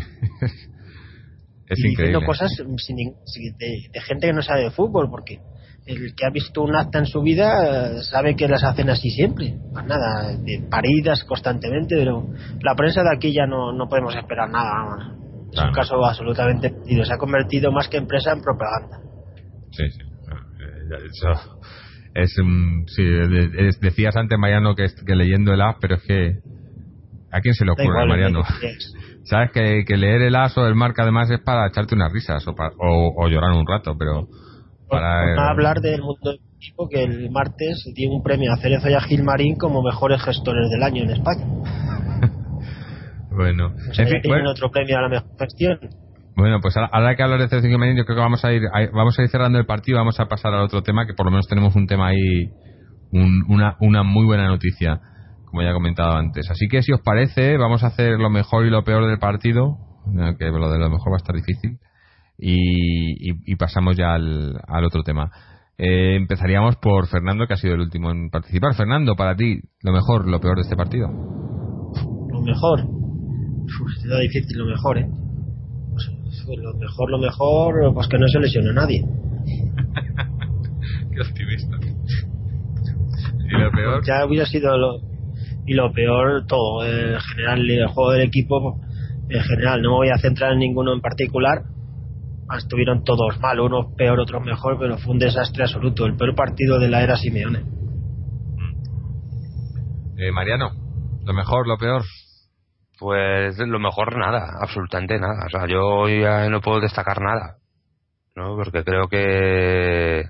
Es y diciendo cosas de, gente que no sabe de fútbol, porque el que ha visto un acta en su vida sabe que las hacen así siempre. Más nada, de paridas constantemente, pero la prensa de aquí ya no, no podemos esperar nada. Es un caso absolutamente perdido. Se ha convertido más que empresa en propaganda. Sí, sí. Eso es, sí, decías antes, Mariano, que, que leyendo el app, pero es que. ¿A quién se le ocurre, Mariano? Sabes que, que, leer el as o el marca además es para echarte unas risas o, o, llorar un rato, pero para hablar del mundo equipo que el martes tiene un premio a Cerezo y a Gilmarín como mejores gestores del año en España. bueno, en otro premio a la mejor gestión. Bueno, pues ahora que hablar de Cerezo y Gilmarín, yo creo que vamos a ir vamos a ir cerrando el partido, vamos a pasar al otro tema que por lo menos tenemos un tema ahí una, una muy buena noticia, como ya he comentado antes. Así que si os parece, vamos a hacer lo mejor y lo peor del partido, que lo de lo mejor va a estar difícil, y, pasamos ya al, al otro tema. Eh, empezaríamos por Fernando, que ha sido el último en participar. Fernando, para ti, lo mejor, lo peor de este partido. Lo mejor. Uf, difícil lo mejor, ¿eh? Pues, lo mejor, lo mejor, pues que no se lesione a nadie. Qué optimista. ¿Y lo peor? Ya hubiera sido lo. Y lo peor, todo. En general, el juego del equipo, en general, no me voy a centrar en ninguno en particular, estuvieron todos mal, unos peor, otros mejor, pero fue un desastre absoluto, el peor partido de la era Simeone. Eh, Mariano, lo mejor, lo peor. Pues lo mejor nada, absolutamente nada. O sea, yo ya no puedo destacar nada, ¿no? Porque creo que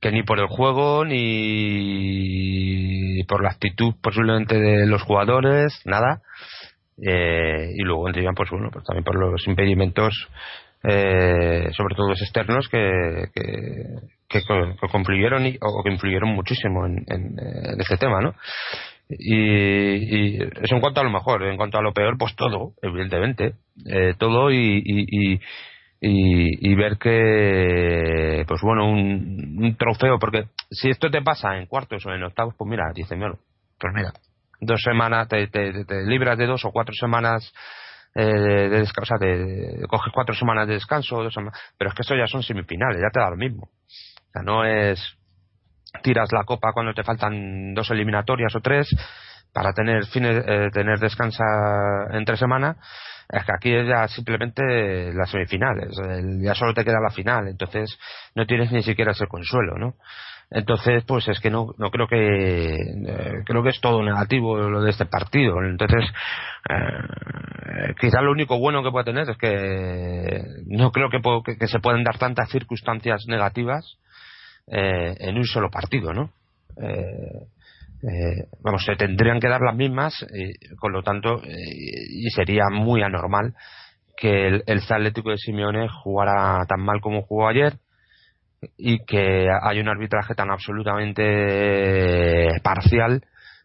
que ni por el juego ni por la actitud posiblemente de los jugadores, nada. Eh, y luego pues bueno, pues también por los impedimentos eh, sobre todo los externos que, que, confluyeron o que influyeron muchísimo en, en, este tema, ¿no? Y, eso en cuanto a lo mejor, en cuanto a lo peor, pues todo, evidentemente, eh, todo y, y, y, ver que, pues bueno, un, trofeo, porque si esto te pasa en cuartos o en octavos, pues mira, dice, pues mira, dos semanas, te, te, te libras de dos o cuatro semanas eh, de, descanso, o sea, de, coges cuatro semanas de descanso, dos semanas, pero es que eso ya son semifinales, ya te da lo mismo. O sea, no es tiras la copa cuando te faltan dos eliminatorias o tres para tener fines, eh, tener descansa en tres semanas es que aquí es ya simplemente las semifinales ya solo te queda la final entonces no tienes ni siquiera ese consuelo no entonces, pues es que no, no creo que eh, creo que es todo negativo lo de este partido. Entonces, eh, quizá lo único bueno que puede tener es que no creo que, que, se pueden dar tantas circunstancias negativas eh, en un solo partido, ¿no? Eh, eh vamos, se tendrían que dar las mismas, con lo tanto, y sería muy anormal que el, el Atlético de Simeone jugara tan mal como jugó ayer y que hay un arbitraje tan absolutamente parcial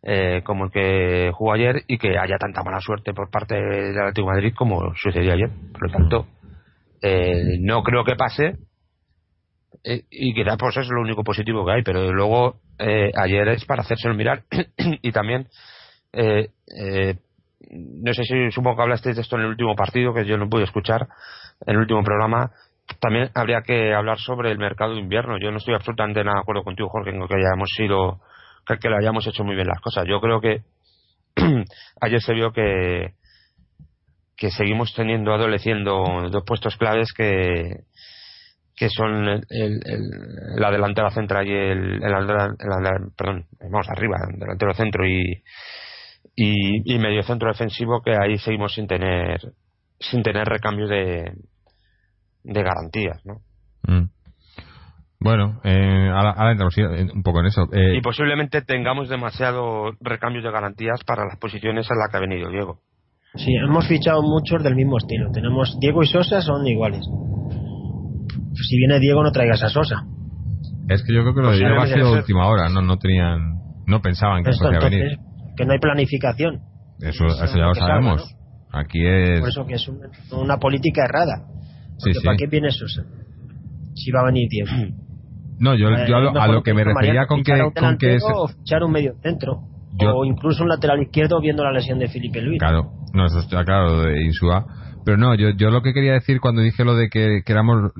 eh, como el que jugó ayer y que haya tanta mala suerte por parte del Atlético Madrid como sucedió ayer. Por lo tanto, eh, no creo que pase eh, y quizás pues es lo único positivo que hay, pero luego ayer es para hacérselo mirar y también no sé si supongo que hablasteis de esto en el último partido que yo no pude escuchar el último programa también habría que hablar sobre el mercado de invierno. Yo no estoy absolutamente de acuerdo contigo, Jorge, en que hayamos sido, que, lo hayamos hecho muy bien las cosas. Yo creo que ayer se vio que, que seguimos teniendo, adoleciendo dos puestos claves que, que son el, el, la delantera central y el, el, perdón, vamos arriba, delantero centro y, y, y medio centro defensivo que ahí seguimos sin tener sin tener recambio de, de garantías, ¿no? Mm. Bueno, eh, ahora, entramos un poco en eso. Eh, y posiblemente tengamos demasiado recambios de garantías para las posiciones en las que ha venido Diego. Sí, hemos fichado muchos del mismo estilo. Tenemos Diego y Sosa son iguales. Si viene Diego, no traigas a Sosa. Es que yo creo que lo de Diego ha sido última hora, no, no tenían, no pensaban que podía venir. Que no hay planificación. Eso, eso, ya lo sabemos. Aquí es. Por eso que es una política errada. ¿Para qué viene Sosa? Si va a venir tiempo. No, yo, a, lo, que me refería con que, con que o fichar un medio centro o incluso un lateral izquierdo viendo la lesión de Felipe Luis. Claro, no, eso está claro de Insua. Pero no, yo, yo lo que quería decir cuando dije lo de que, que éramos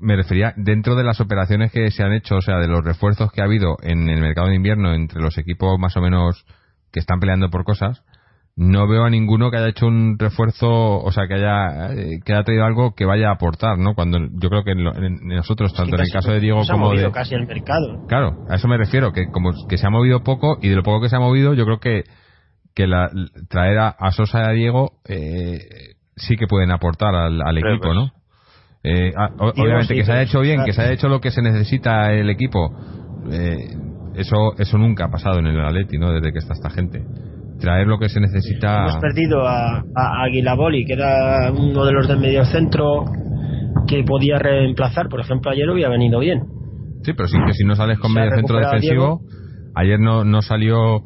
me refería dentro de las operaciones que se han hecho, o sea, de los refuerzos que ha habido en el mercado de invierno entre los equipos más o menos que están peleando por cosas, no veo a ninguno que haya hecho un refuerzo, o sea, que haya eh, que haya traído algo que vaya a aportar, ¿no? Cuando yo creo que en, nosotros, tanto en el caso de Diego como de casi el mercado. Claro, a eso me refiero, que como que se ha movido poco y de lo poco que se ha movido, yo creo que que la, traer a, Sosa y a Diego eh, sí que pueden aportar al, equipo, ¿no? Eh, obviamente que se haya hecho bien, que se haya hecho lo que se necesita el equipo, eso eso nunca ha pasado en el Atleti, ¿no? Desde que está esta gente traer lo que se necesita. Hemos perdido a, a Aguilaboli, que era uno de los del medio centro que podía reemplazar. Por ejemplo, ayer hubiera venido bien. Sí, pero sí que si no sales con medio centro defensivo, Ayer no, no salió.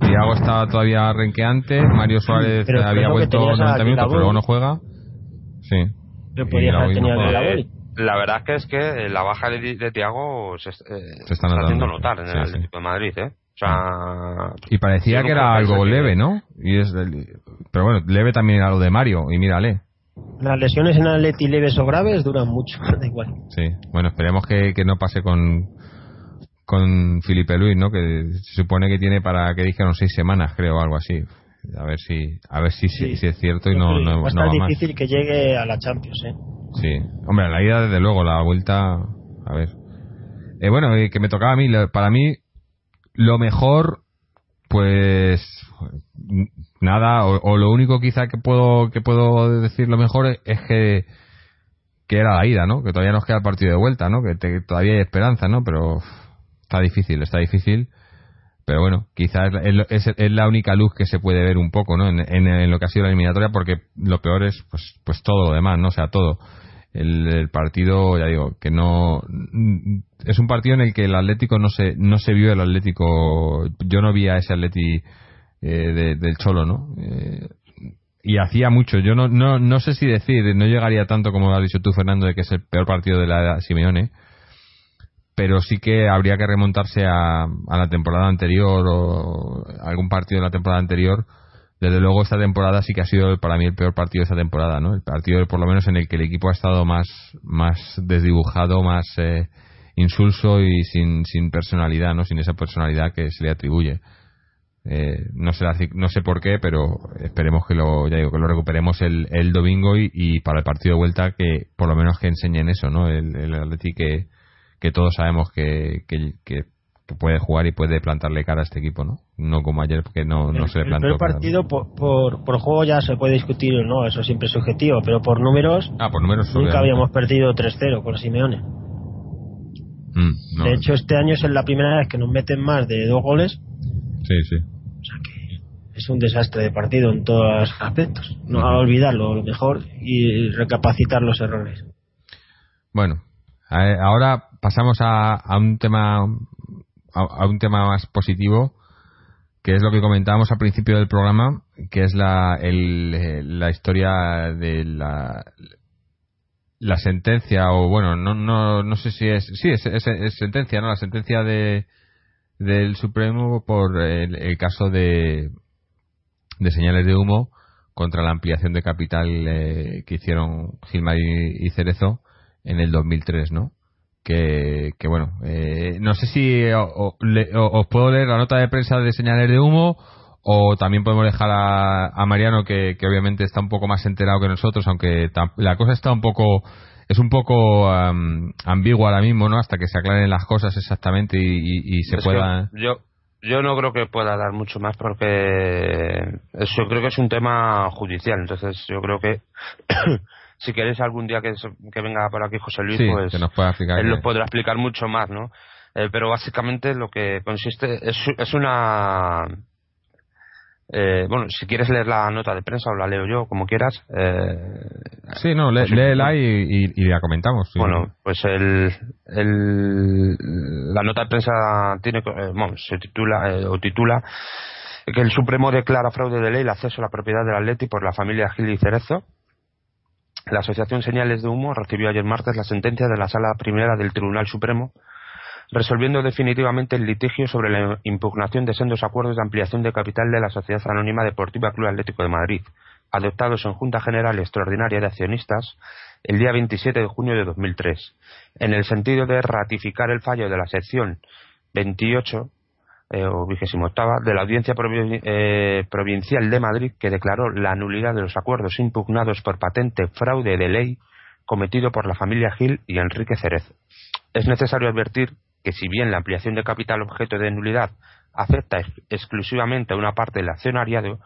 Tiago estaba todavía renqueante. Mario Suárez Pero había vuelto tenías a 90 minutos, pero luego no juega. Sí. Pero haber tenido no. La verdad es que es que la baja de, de Tiago se, eh, Se está notando. haciendo notar en el Sí. Atlético de Madrid, ¿eh? O sea, Y parecía que era algo leve. ¿no? Y es del- pero bueno, leve también era lo de Mario, y mírale. Las lesiones en Atleti leves o graves duran mucho, da igual. Sí, bueno, esperemos que, que no pase con con Felipe Luis, ¿no? Que se supone que tiene para que dijeron seis semanas, creo, algo así. A ver si a ver si, Sí. si es cierto y no, no, Va a no va más. difícil que llegue a la Champions, ¿eh? Sí, hombre, la ida desde luego, la vuelta, a ver. Eh, bueno, eh, que me tocaba a mí, para mí lo mejor, pues nada, o, o lo único quizá que puedo que puedo decir lo mejor es, que que era la ida, ¿no? Que todavía nos queda el partido de vuelta, ¿no? Que, te- todavía hay esperanza, ¿no? Pero está difícil, está difícil. Pero bueno, quizás es, lo- es- es la única luz que se puede ver un poco, ¿no? En, en- lo que ha sido la eliminatoria, porque lo peor es, pues, pues todo lo demás, ¿no? O sea, todo. El, partido, ya digo, que no. Es un partido en el que el Atlético no se, no se vio el Atlético. Yo no vi a ese Atleti eh, de- del Cholo, ¿no? Eh, y hacía mucho. Yo no, no, no sé si decir, no llegaría tanto como has dicho tú, Fernando, de que es el peor partido de la Simeone pero sí que habría que remontarse a, la temporada anterior o algún partido de la temporada anterior. Desde luego esta temporada sí que ha sido para mí el peor partido de esta temporada, ¿no? El partido por lo menos en el que el equipo ha estado más más desdibujado, más eh, insulso y sin, sin personalidad, ¿no? Sin esa personalidad que se le atribuye. Eh, no sé no sé por qué, pero esperemos que lo ya digo que lo recuperemos el, el domingo y, para el partido de vuelta que por lo menos que enseñen eso, ¿no? El, el que todos sabemos que, que, que- que puede jugar y puede plantarle cara a este equipo, ¿no? No como ayer, porque no, no el, se le el plantó cara. partido por, por, por juego ya se puede discutir o no, eso siempre es subjetivo, pero por números Ah, por números nunca obviamente. habíamos perdido 3-0 con Simeone. Mm, no. De hecho, este año es la primera vez que nos meten más de dos goles, Sí, sí. o sea que es un desastre de partido en todos los aspectos. No Ujú. a olvidarlo, lo mejor, y recapacitar los errores. Bueno, ahora pasamos a, un tema a, un tema más positivo, que es lo que comentábamos al principio del programa, que es la, el, eh, la historia de la la sentencia o bueno no no no sé si es sí es, es- sentencia no la sentencia de del Supremo por el, caso de de señales de humo contra la ampliación de capital eh, que hicieron Gilmar y Cerezo en el 2003, ¿no? Que, que bueno, eh, no sé si o- o- le- o- os puedo leer la nota de prensa de señales de humo o también podemos dejar a, a Mariano que, que obviamente está un poco más enterado que nosotros, aunque la cosa está un poco es un poco am, ambigua ahora mismo, ¿no? Hasta que se aclaren las cosas exactamente y, y- y se Es pueda. yo yo no creo que pueda dar mucho más porque yo creo que es un tema judicial entonces yo creo que si queréis algún día que, se- que venga por aquí José Luis Sí, pues que nos pueda explicar. él que- lo podrá explicar mucho más no Eh, pero básicamente lo que consiste es, es una eh, bueno si quieres leer la nota de prensa o la leo yo como quieras eh, Sí, no, pues léela y, y, y la comentamos. sí. Bueno, pues el, el- la nota de prensa tiene, eh, bueno, se titula eh, o titula que el Supremo declara fraude de ley el acceso a la propiedad del Atleti por la familia Gil y Cerezo. La Asociación Señales de Humo recibió ayer martes la sentencia de la Sala Primera del Tribunal Supremo, resolviendo definitivamente el litigio sobre la impugnación de sendos acuerdos de ampliación de capital de la Sociedad Anónima Deportiva Club Atlético de Madrid, adoptados en Junta General Extraordinaria de Accionistas el día 27 de junio de 2003, en el sentido de ratificar el fallo de la sección 28 eh, o vigésimo octava de la Audiencia eh, Provincial de Madrid que declaró la nulidad de los acuerdos impugnados por patente fraude de ley cometido por la familia Gil y Enrique Cerezo. Es necesario advertir que si bien la ampliación de capital objeto de nulidad afecta ex- exclusivamente a una parte del accionariado,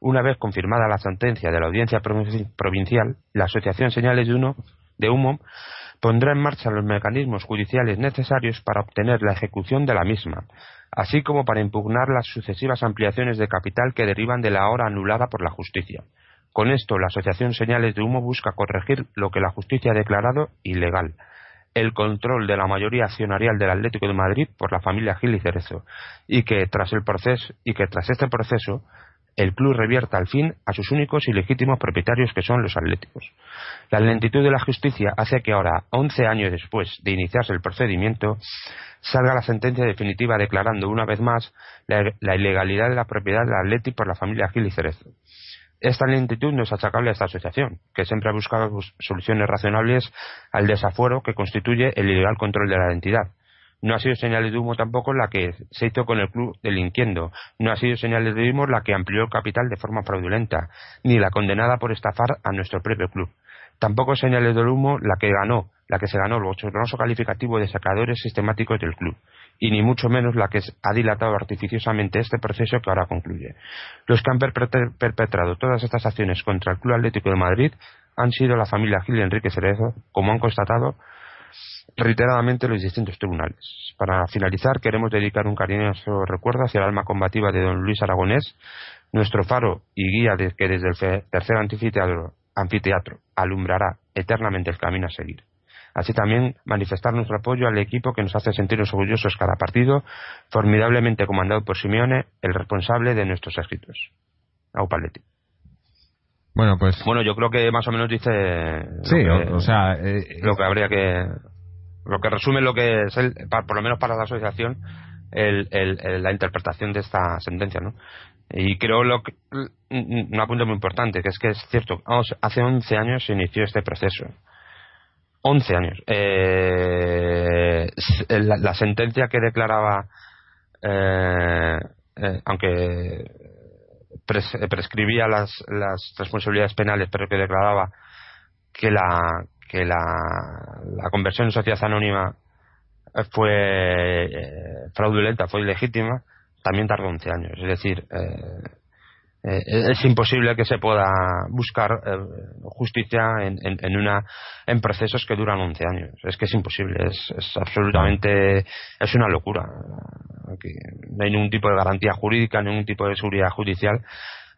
una vez confirmada la sentencia de la Audiencia Provinci- Provincial, la Asociación Señales de, de Humo pondrá en marcha los mecanismos judiciales necesarios para obtener la ejecución de la misma, así como para impugnar las sucesivas ampliaciones de capital que derivan de la ahora anulada por la justicia. Con esto, la Asociación Señales de Humo busca corregir lo que la justicia ha declarado ilegal, el control de la mayoría accionarial del Atlético de Madrid por la familia Gil y Cerezo y que tras el proceso y que tras este proceso el club revierta al fin a sus únicos y legítimos propietarios que son los atléticos. La lentitud de la justicia hace que ahora, 11 años después de iniciarse el procedimiento, salga la sentencia definitiva declarando una vez más la, ilegalidad de la propiedad del Atlético por la familia Gil y Cerezo. Esta lentitud no es achacable a esta asociación, que siempre ha buscado soluciones razonables al desafuero que constituye el ilegal control de la identidad. No ha sido señales de humo tampoco la que se hizo con el club delinquiendo. No ha sido señales de humo la que amplió el capital de forma fraudulenta, ni la condenada por estafar a nuestro propio club. Tampoco señales de humo la que ganó, la que se ganó el bochornoso calificativo de sacadores sistemáticos del club y ni mucho menos la que ha dilatado artificiosamente este proceso que ahora concluye. Los que han perpetrado todas estas acciones contra el Club Atlético de Madrid han sido la familia Gil Enrique Cerezo, como han constatado reiteradamente los distintos tribunales. Para finalizar, queremos dedicar un cariñoso recuerdo hacia el alma combativa de don Luis Aragonés, nuestro faro y guía de que desde el tercer anfiteatro, anfiteatro alumbrará eternamente el camino a seguir. Así también manifestar nuestro apoyo al equipo que nos hace sentirnos orgullosos cada partido, formidablemente comandado por Simeone, el responsable de nuestros éxitos. Aupaletti. Bueno, pues. Bueno, yo creo que más o menos dice. Sí, o, sea. Eh, lo que habría que. Lo que resume lo que es, el, por lo menos para la asociación, el, la interpretación de esta sentencia, ¿no? Y creo lo que, un apunte muy importante, que es que es cierto, hace 11 años se inició este proceso. 11 años. Eh, la, sentencia que declaraba, eh, eh, aunque prescribía las, las responsabilidades penales, pero que declaraba que la que la, la conversión en sociedad anónima fue fraudulenta, fue ilegítima, también tardó 11 años. Es decir, eh, es imposible que se pueda buscar eh, justicia en, en, una en procesos que duran 11 años. Es que es imposible es, es absolutamente es una locura. No hay ningún tipo de garantía jurídica ningún tipo de seguridad judicial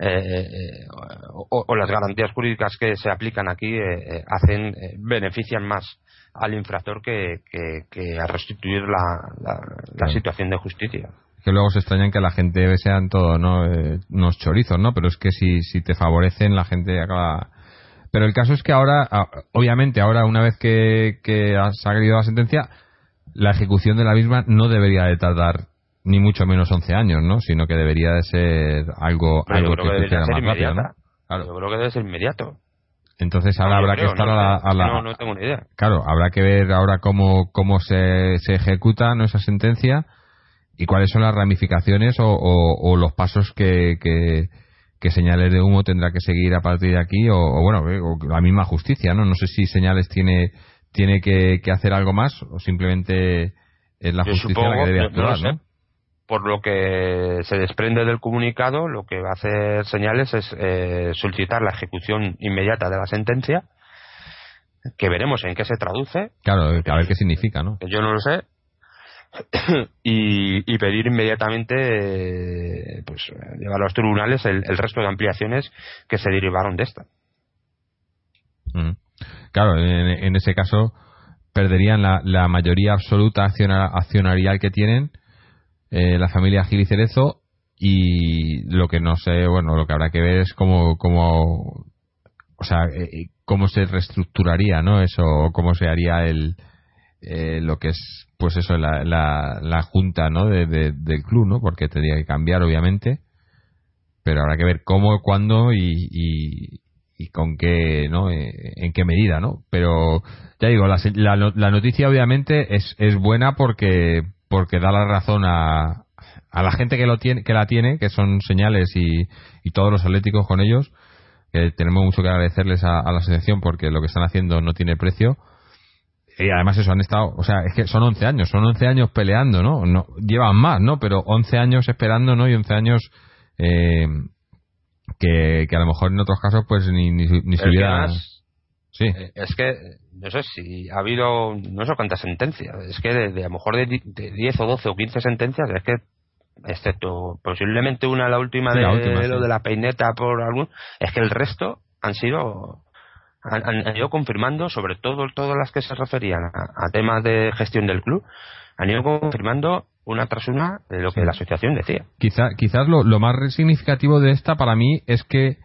eh, o, las garantías jurídicas que se aplican aquí hacen benefician más al infractor que, que, a restituir la, la situación de justicia que luego se extrañan que la gente sean todo ¿no? Eh, unos chorizos, ¿no? Pero es que si, si te favorecen, la gente acaba... Pero el caso es que ahora, obviamente, ahora una vez que, que ha salido la sentencia, la ejecución de la misma no debería de tardar ni mucho menos 11 años, ¿no? Sino que debería de ser algo, algo que, que más rápido, ¿no? Claro. Yo creo que debe ser inmediato. Entonces ahora habrá que estar a la, No, no tengo ni idea. Claro, habrá que ver ahora cómo, cómo se, se ejecuta ¿no? esa sentencia y cuáles son las ramificaciones o, los pasos que, que, señales de humo tendrá que seguir a partir de aquí o, bueno la misma justicia no no sé si señales tiene tiene que, hacer algo más o simplemente es la justicia la que debe actuar no, por lo que se desprende del comunicado lo que va a hacer señales es eh, solicitar la ejecución inmediata de la sentencia que veremos en qué se traduce. Claro, a ver qué significa, ¿no? Yo no lo sé, y, pedir inmediatamente pues llevar a los tribunales el, resto de ampliaciones que se derivaron de esta. Mm. Claro, en, ese caso perderían la, mayoría absoluta accionarial que tienen eh, la familia Gil y Cerezo y lo que no sé, bueno, lo que habrá que ver es cómo, cómo o sea, eh, eh, cómo se reestructuraría, ¿no? Eso, cómo se haría el, lo que es pues eso, la, la, junta ¿no? De, del club, ¿no? Porque tendría que cambiar, obviamente. Pero habrá que ver cómo, cuándo y, y, con qué, ¿no? Eh, en qué medida, ¿no? Pero ya digo, la, la, noticia obviamente es, es buena porque, porque da la razón a, a la gente que, lo tiene, que la tiene, que son señales y, y todos los atléticos con ellos, que tenemos mucho que agradecerles a, a la asociación porque lo que están haciendo no tiene precio y además eso han estado, o sea, es que son 11 años, son 11 años peleando, ¿no? no llevan más, ¿no? Pero 11 años esperando, ¿no? Y 11 años eh, que, que a lo mejor en otros casos pues ni, ni, ni se hubiera... Sí. Eh, es que, no sé si ha habido, no sé cuántas sentencias, es que de, a lo mejor de, 10 o 12 o 15 sentencias, es que, excepto posiblemente una, la última de, lo de la peineta por algún, es que el resto han sido han, ido confirmando, sobre todo todas las que se referían a, temas de gestión del club, han ido confirmando una tras una de lo que la asociación decía. Quizá, quizás lo, más significativo de esta para mí es que,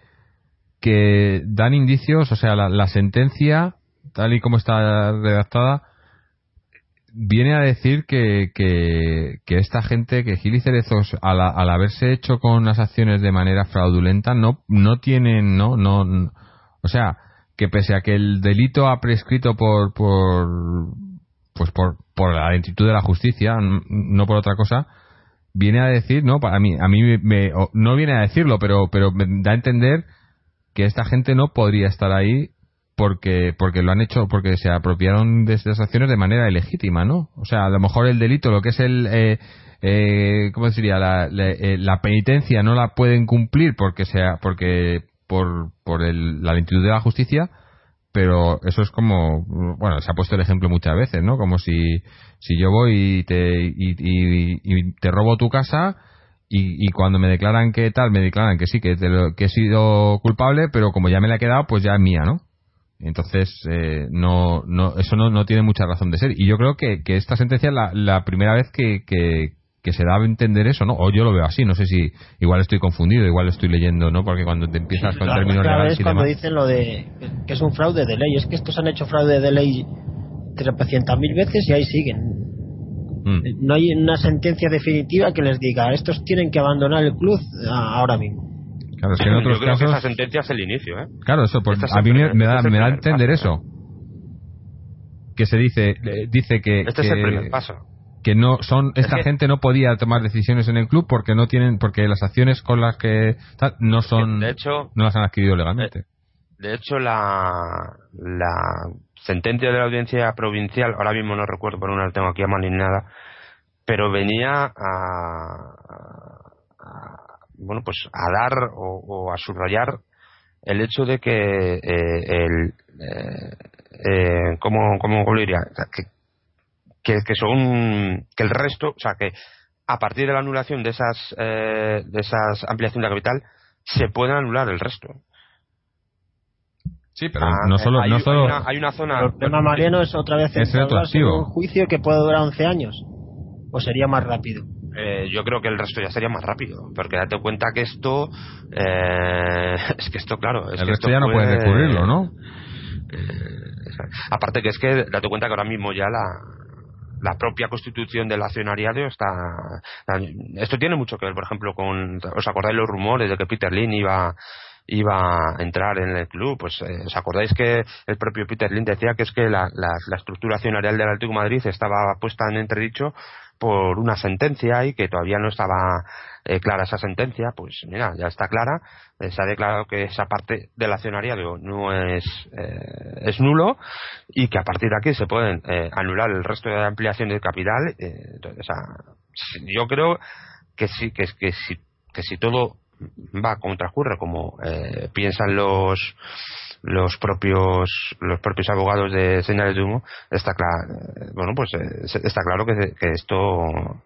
que dan indicios, o sea, la, sentencia, tal y como está redactada, viene a decir que, que, esta gente, que Gil y Cerezos, al, al, haberse hecho con las acciones de manera fraudulenta, no, no tienen, no, no, o sea, que pese a que el delito ha prescrito por, por pues por, por la lentitud de la justicia, no por otra cosa, viene a decir, no, para mí, a mí me, no viene a decirlo, pero, pero me da a entender que esta gente no podría estar ahí porque, porque lo han hecho, porque se apropiaron de estas acciones de manera ilegítima, ¿no? O sea, a lo mejor el delito, lo que es el, eh, eh, ¿cómo sería? La, la, eh, la, penitencia no la pueden cumplir porque sea, porque por, por el, la lentitud de la justicia, pero eso es como, bueno, se ha puesto el ejemplo muchas veces, ¿no? Como si, si yo voy y te, y, te robo tu casa y, cuando me declaran que tal, me declaran que sí, que, que he sido culpable, pero como ya me la he quedado, pues ya es mía, ¿no? Entonces, eh, no, no, eso no, no tiene mucha razón de ser. Y yo creo que, que esta sentencia es la, la primera vez que, que, que se da a entender eso, ¿no? O yo lo veo así, no sé si igual estoy confundido, igual estoy leyendo, ¿no? Porque cuando te empiezas con términos legales y cuando dicen lo de que es un fraude de ley, es que estos han hecho fraude de ley 300.000 veces y ahí siguen. Mm. No hay una sentencia definitiva que les diga, estos tienen que abandonar el club ahora mismo. Claro, es que en otros Yo creo casos... que esa sentencia es el inicio, ¿eh? Claro, eso, pues, a mí me, da, me da a entender eso. Que se dice, dice que... Este es el primer paso que no son esta gente no podía tomar decisiones en el club porque no tienen porque las acciones con las que no son de hecho no las han adquirido legalmente de, hecho la la sentencia de la audiencia provincial ahora mismo no recuerdo por la tengo aquí a mano ni nada pero venía a, bueno pues a dar o, a subrayar el hecho de que eh, el eh, eh, ¿cómo, cómo, lo diría? Que, que, son que el resto, o sea que a partir de la anulación de esas eh, de esas ampliación de capital se puede anular el resto. Sí, pero ah, no solo, hay, no solo... Hay, una, zona. El tema Mariano es otra vez es un juicio que puede durar 11 años. ¿O sería más rápido? Eh, yo creo que el resto ya sería más rápido. Porque date cuenta que esto. Eh, es que esto, claro. Es el que resto ya no puede recurrirlo, ¿no? Eh, aparte que es que date cuenta que ahora mismo ya la, la propia constitución del accionariado está, esto tiene mucho que ver por ejemplo con os acordáis los rumores de que Peter Lynn iba iba a entrar en el club pues eh, os acordáis que el propio Peter Lynn decía que es que la, la, estructura accionarial del Atlético de Madrid estaba puesta en entredicho por una sentencia y que todavía no estaba eh, clara esa sentencia, pues mira, ya está clara. Eh, se ha declarado que esa parte del accionariado no es, eh, es nulo y que a partir de aquí se pueden anular el resto de ampliación de capital. sea, yo creo que sí, que, si, que si todo va como transcurre, como piensan los los propios los propios abogados de señales de humo está claro bueno pues está claro que esto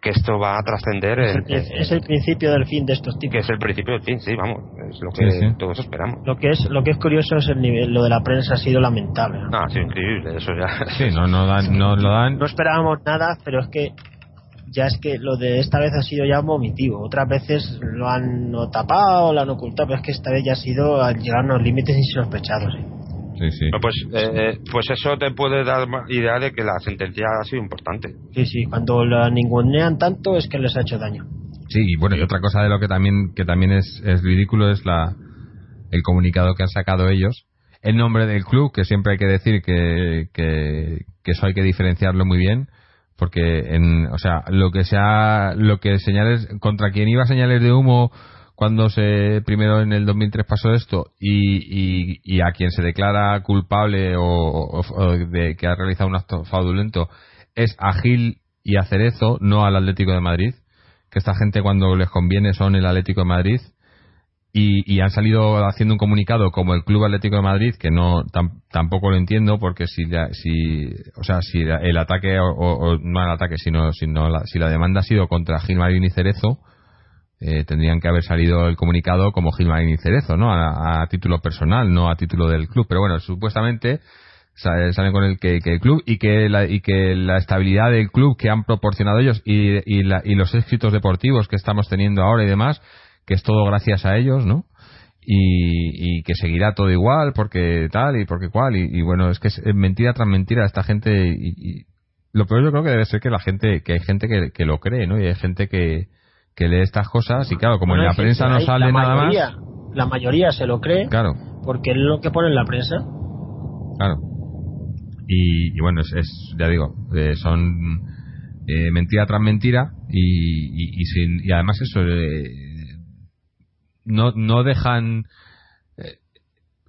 que esto va a trascender. Es, el principio del fin de estos tipos. Que es el principio del fin, sí, vamos, es lo que todos esperamos. Lo que es lo que es curioso es el nivel, lo de la prensa ha sido lamentable. Ah, sí, increíble, eso ya. Sí, no, no, dan, no lo dan. No esperábamos nada, pero es que ya es que lo de esta vez ha sido ya vomitivo. Otras veces lo han tapado, lo han ocultado, pero es que esta vez ya ha sido al llegar a los límites insospechados. ¿eh? Pues, eh, pues eso te puede dar idea de que la sentencia ha sido importante. Sí, sí, cuando la ningunean tanto es que les ha hecho daño. Sí, y bueno, y otra cosa de lo que también, que también es, es ridículo es la, el comunicado que han sacado ellos. El nombre del club, que siempre hay que decir que, que, que eso hay que diferenciarlo muy bien, porque en, o sea, lo que sea, lo que señales, contra quien iba señales de humo cuando se primero en el 2003 pasó esto y, y, a quien se declara culpable o, de que ha realizado un acto fraudulento es a Gil y a Cerezo, no al Atlético de Madrid, que esta gente cuando les conviene son el Atlético de Madrid. Y, han salido haciendo un comunicado como el Club Atlético de Madrid que no tampoco lo entiendo porque si si o sea si el ataque o, no el ataque sino, sino la, si la demanda ha sido contra Gil Marín y Cerezo eh, tendrían que haber salido el comunicado como Gilmarín y Cerezo, ¿no? A, título personal, no a título del club. Pero bueno, supuestamente salen con el que, el club y que, la, y que la estabilidad del club que han proporcionado ellos y, y, y los éxitos deportivos que estamos teniendo ahora y demás, que es todo gracias a ellos, ¿no? Y, y, que seguirá todo igual porque tal y porque cual y, bueno es que es mentira tras mentira esta gente y, lo peor yo creo que debe ser que la gente que hay gente que, que lo cree no y hay gente que, que lee estas cosas y claro, como en la prensa no sale nada más. La mayoría se lo cree. Claro. Porque es lo que pone en la prensa. Claro. Y, bueno, es, ya digo, eh, son eh, mentira tras mentira y, y, sin, y además eso, eh, no, no dejan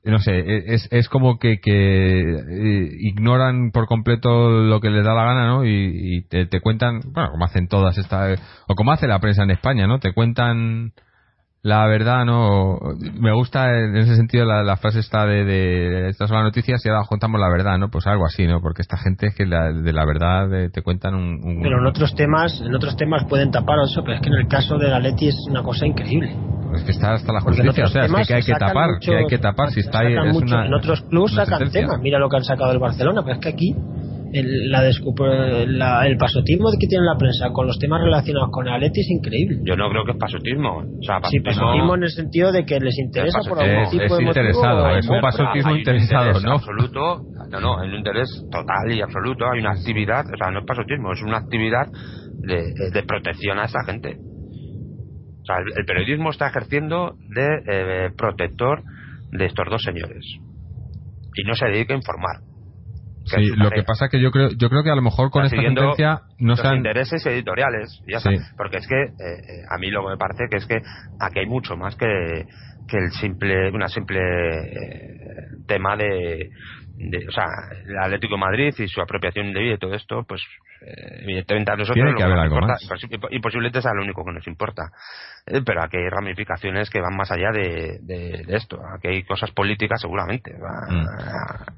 no sé, e, es, es como que, que eh, ignoran por completo lo que les da la gana, ¿no? Y, te, te, cuentan, bueno, como hacen todas estas, o como hace la prensa en España, ¿no? Te cuentan la verdad, ¿no? Me gusta en ese sentido la, la frase esta de, de, estas son las noticias y ahora contamos la verdad, ¿no? Pues algo así, ¿no? Porque esta gente es que de la verdad eh, te cuentan un, Pero en otros temas, en otros temas pueden tapar eso, pero es que en el caso de la Leti es una cosa increíble. Es que está hasta la justicia, o sea, es que, hay que tapar, que hay que tapar si está ahí. Es una, en otros clubes sacan temas, mira lo que han sacado del Barcelona, pero es que aquí el, la, el pasotismo que tiene la prensa con los temas relacionados con el Atleti es increíble. Yo no creo que es pasotismo. O sea, sí, pasotismo en el sentido de que les interesa por algún tipo es de interesado, es un pasotismo interesado, ¿no? absoluto, no, no, hay un interés total y absoluto. Hay una actividad, o sea, no es pasotismo, es una actividad de, de protección a esta gente. O sea, el, periodismo está ejerciendo de eh, protector de estos dos señores. Y no se dedica a informar. Sí, lo que pasa es que yo creo, yo creo que a lo mejor con esta sentencia no se intereses editoriales, ya porque es que eh, eh, a mí lo que me parece que es que aquí hay mucho más que, que el simple, una simple tema de, de, o sea, el Atlético de Madrid y su apropiación indebida y todo esto, pues eh, evidentemente a nosotros Tiene que haber algo más. y posiblemente sea lo único que nos importa. Eh, pero aquí hay ramificaciones que van más allá de, de, esto. Aquí hay cosas políticas seguramente. Mm.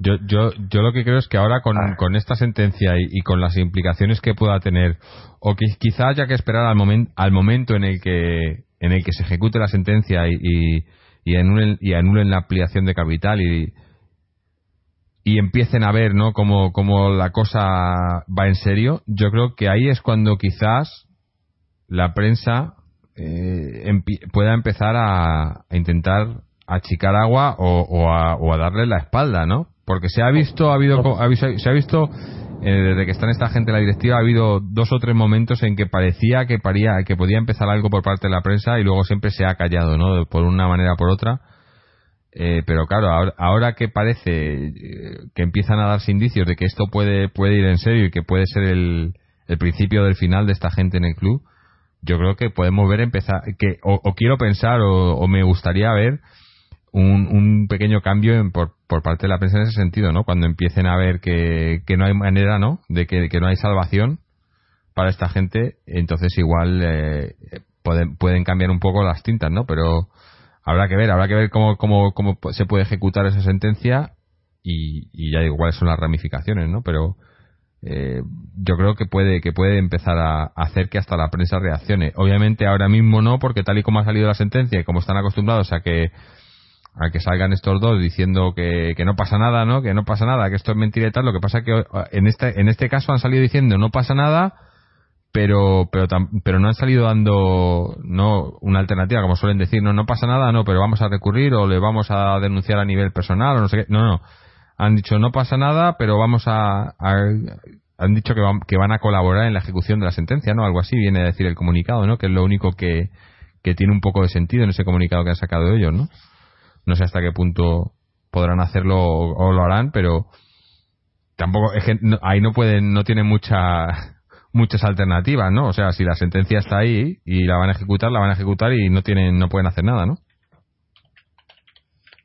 Yo, yo, yo lo que creo es que ahora con, ah. con esta sentencia y, con las implicaciones que pueda tener, o que quizá haya que esperar al, momento al momento en el que en el que se ejecute la sentencia y, y, y anulen, y anulen la ampliación de capital y y empiecen a ver ¿no? cómo la cosa va en serio, yo creo que ahí es cuando quizás la prensa eh, pueda empezar a, intentar achicar agua o, o, a, o, a, darle la espalda, ¿no? Porque se ha visto, ha habido, se ha visto eh, desde que está en esta gente en la directiva ha habido dos o tres momentos en que parecía que paría, que podía empezar algo por parte de la prensa y luego siempre se ha callado, ¿no? Por una manera o por otra eh, pero claro, ahora, que parece eh, que empiezan a darse indicios de que esto puede, puede ir en serio y que puede ser el, el principio del final de esta gente en el club, yo creo que podemos ver empezar, que o, quiero pensar o, me gustaría ver un, un pequeño cambio en, por, por parte de la prensa en ese sentido, ¿no? Cuando empiecen a ver que, que no hay manera, ¿no? De que, que no hay salvación para esta gente, entonces igual eh, pueden, pueden cambiar un poco las tintas, ¿no? Pero habrá que ver, habrá que ver cómo, cómo, cómo se puede ejecutar esa sentencia y, ya digo cuáles son las ramificaciones, ¿no? Pero eh, yo creo que puede que puede empezar a, hacer que hasta la prensa reaccione. Obviamente ahora mismo no, porque tal y como ha salido la sentencia y como están acostumbrados a que a que salgan estos dos diciendo que, que no pasa nada, ¿no? Que no pasa nada, que esto es mentira y tal. Lo que pasa es que en este en este caso han salido diciendo no pasa nada pero pero pero no han salido dando no una alternativa como suelen decir no no pasa nada no pero vamos a recurrir o le vamos a denunciar a nivel personal o no sé qué. No no. Han dicho no pasa nada pero vamos a, han dicho que van, que van a colaborar en la ejecución de la sentencia no algo así viene a decir el comunicado no que es lo único que que tiene un poco de sentido en ese comunicado que han sacado ellos no no sé hasta qué punto podrán hacerlo o, lo harán pero tampoco es que ahí no pueden no tienen mucha muchas alternativas, ¿no? O sea, si la sentencia está ahí y la van a ejecutar, la van a ejecutar y no tienen, no pueden hacer nada, ¿no?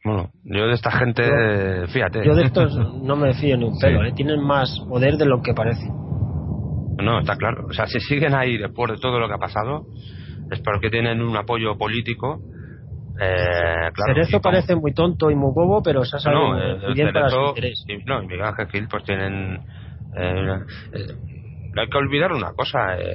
Bueno, yo de esta gente, fíjate. Yo de estos no me fío ni un pelo, ¿eh? tienen más poder de lo que parece. No, está claro. O sea, si siguen ahí después de todo lo que ha pasado, es porque tienen un apoyo político. Eh, claro, Cerezo parece muy tonto y muy bobo, pero se ha sabido muy bien para su interés. Y, no, y Miguel Ángel Gil pues tienen... Eh, no hay que olvidar una cosa. Eh,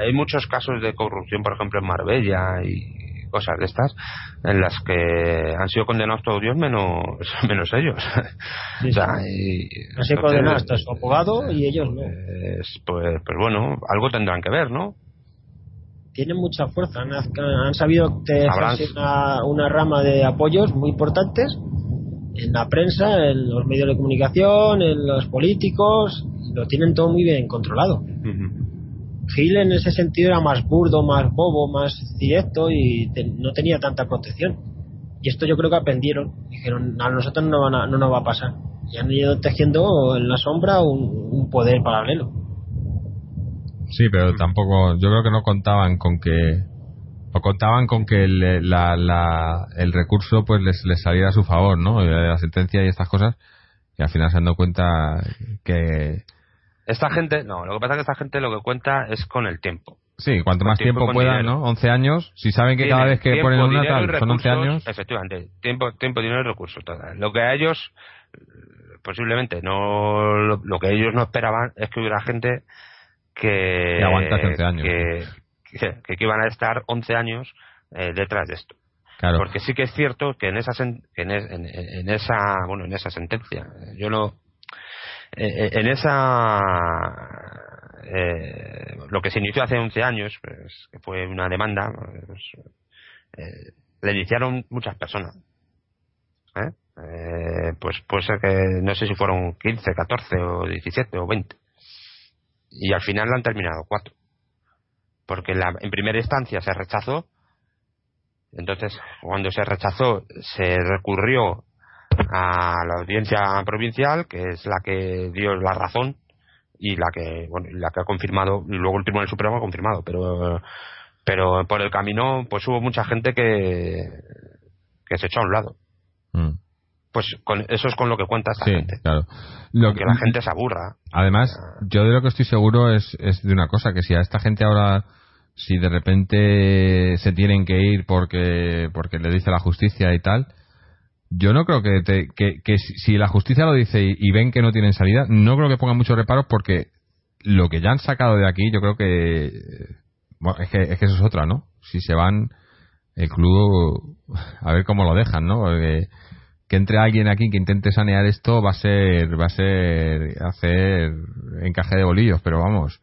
hay muchos casos de corrupción, por ejemplo, en Marbella y cosas de estas en las que han sido condenados todos Dios menos menos ellos Sí, o sea, y- Han sido entonces, condenados hasta su abogado y ellos no. pues, pues, pues bueno algo tendrán que ver no Tienen mucha fuerza. Han, han sabido Sabrán. una, una rama de apoyos muy importantes en la prensa, en los medios de comunicación, en los políticos. Lo tienen todo muy bien controlado. Gil en ese sentido era más burdo, más bobo, más directo y te- no tenía tanta protección. Y esto yo creo que aprendieron. Dijeron, a nosotros no, van a- no nos va a pasar. Y han ido tejiendo en la sombra un, un poder paralelo. Sí, pero tampoco, yo creo que no contaban con que, o contaban con que el, la, la- el recurso pues les, les saliera a su favor, ¿no? La sentencia y estas cosas, y al final se han dado cuenta que, esta gente no lo que pasa es que esta gente lo que cuenta es con el tiempo sí, cuanto más Tiempo tiempo puedan, dinero. ¿no? 11 años, si saben que cada vez que tiempo, ponen una tal, son 11 recursos, años, Efectivamente, tiempo, tiempo dinero y recursos. total. Lo que a ellos, eh, posiblemente, no lo, lo que ellos no esperaban es que hubiera gente que. Que aguantase 11 años. Que, que, que iban a estar 11 años eh, detrás de esto. claro. Porque sí que es cierto que en esa, en, en- en esa, bueno, en esa sentencia, yo no, eh, eh, en esa, eh, lo que se inició hace 11 años, pues, que fue una demanda, pues, eh, le iniciaron muchas personas. ¿eh? Eh, pues puede ser que no sé si fueron 15, 14 o 17 o 20. Y al final la han terminado cuatro. Porque la- en primera instancia se rechazó entonces, cuando se rechazó, se recurrió a la audiencia provincial, que es la que dio la razón y la que, bueno, la que ha confirmado, y luego el Tribunal Supremo ha confirmado, pero, pero por el camino, pues hubo mucha gente que, que se echó a un lado. Mm. Pues con, eso es con lo que cuenta esta Sí, gente. claro. Lo Que la gente se aburra. Además, yo de lo que estoy seguro es, es de una cosa, que si a esta gente ahora, si de repente se tienen que ir porque, porque le dice la justicia y tal, yo no creo que, te- que, que si la justicia lo dice y, ven que no tienen salida, no creo que pongan muchos reparos porque lo que ya han sacado de aquí, yo creo que, bueno, es que, es que eso es otra, ¿no? Si se van, el club, a ver cómo lo dejan, ¿no? Porque que entre alguien aquí que intente sanear esto va a ser va a ser hacer encaje de bolillos pero vamos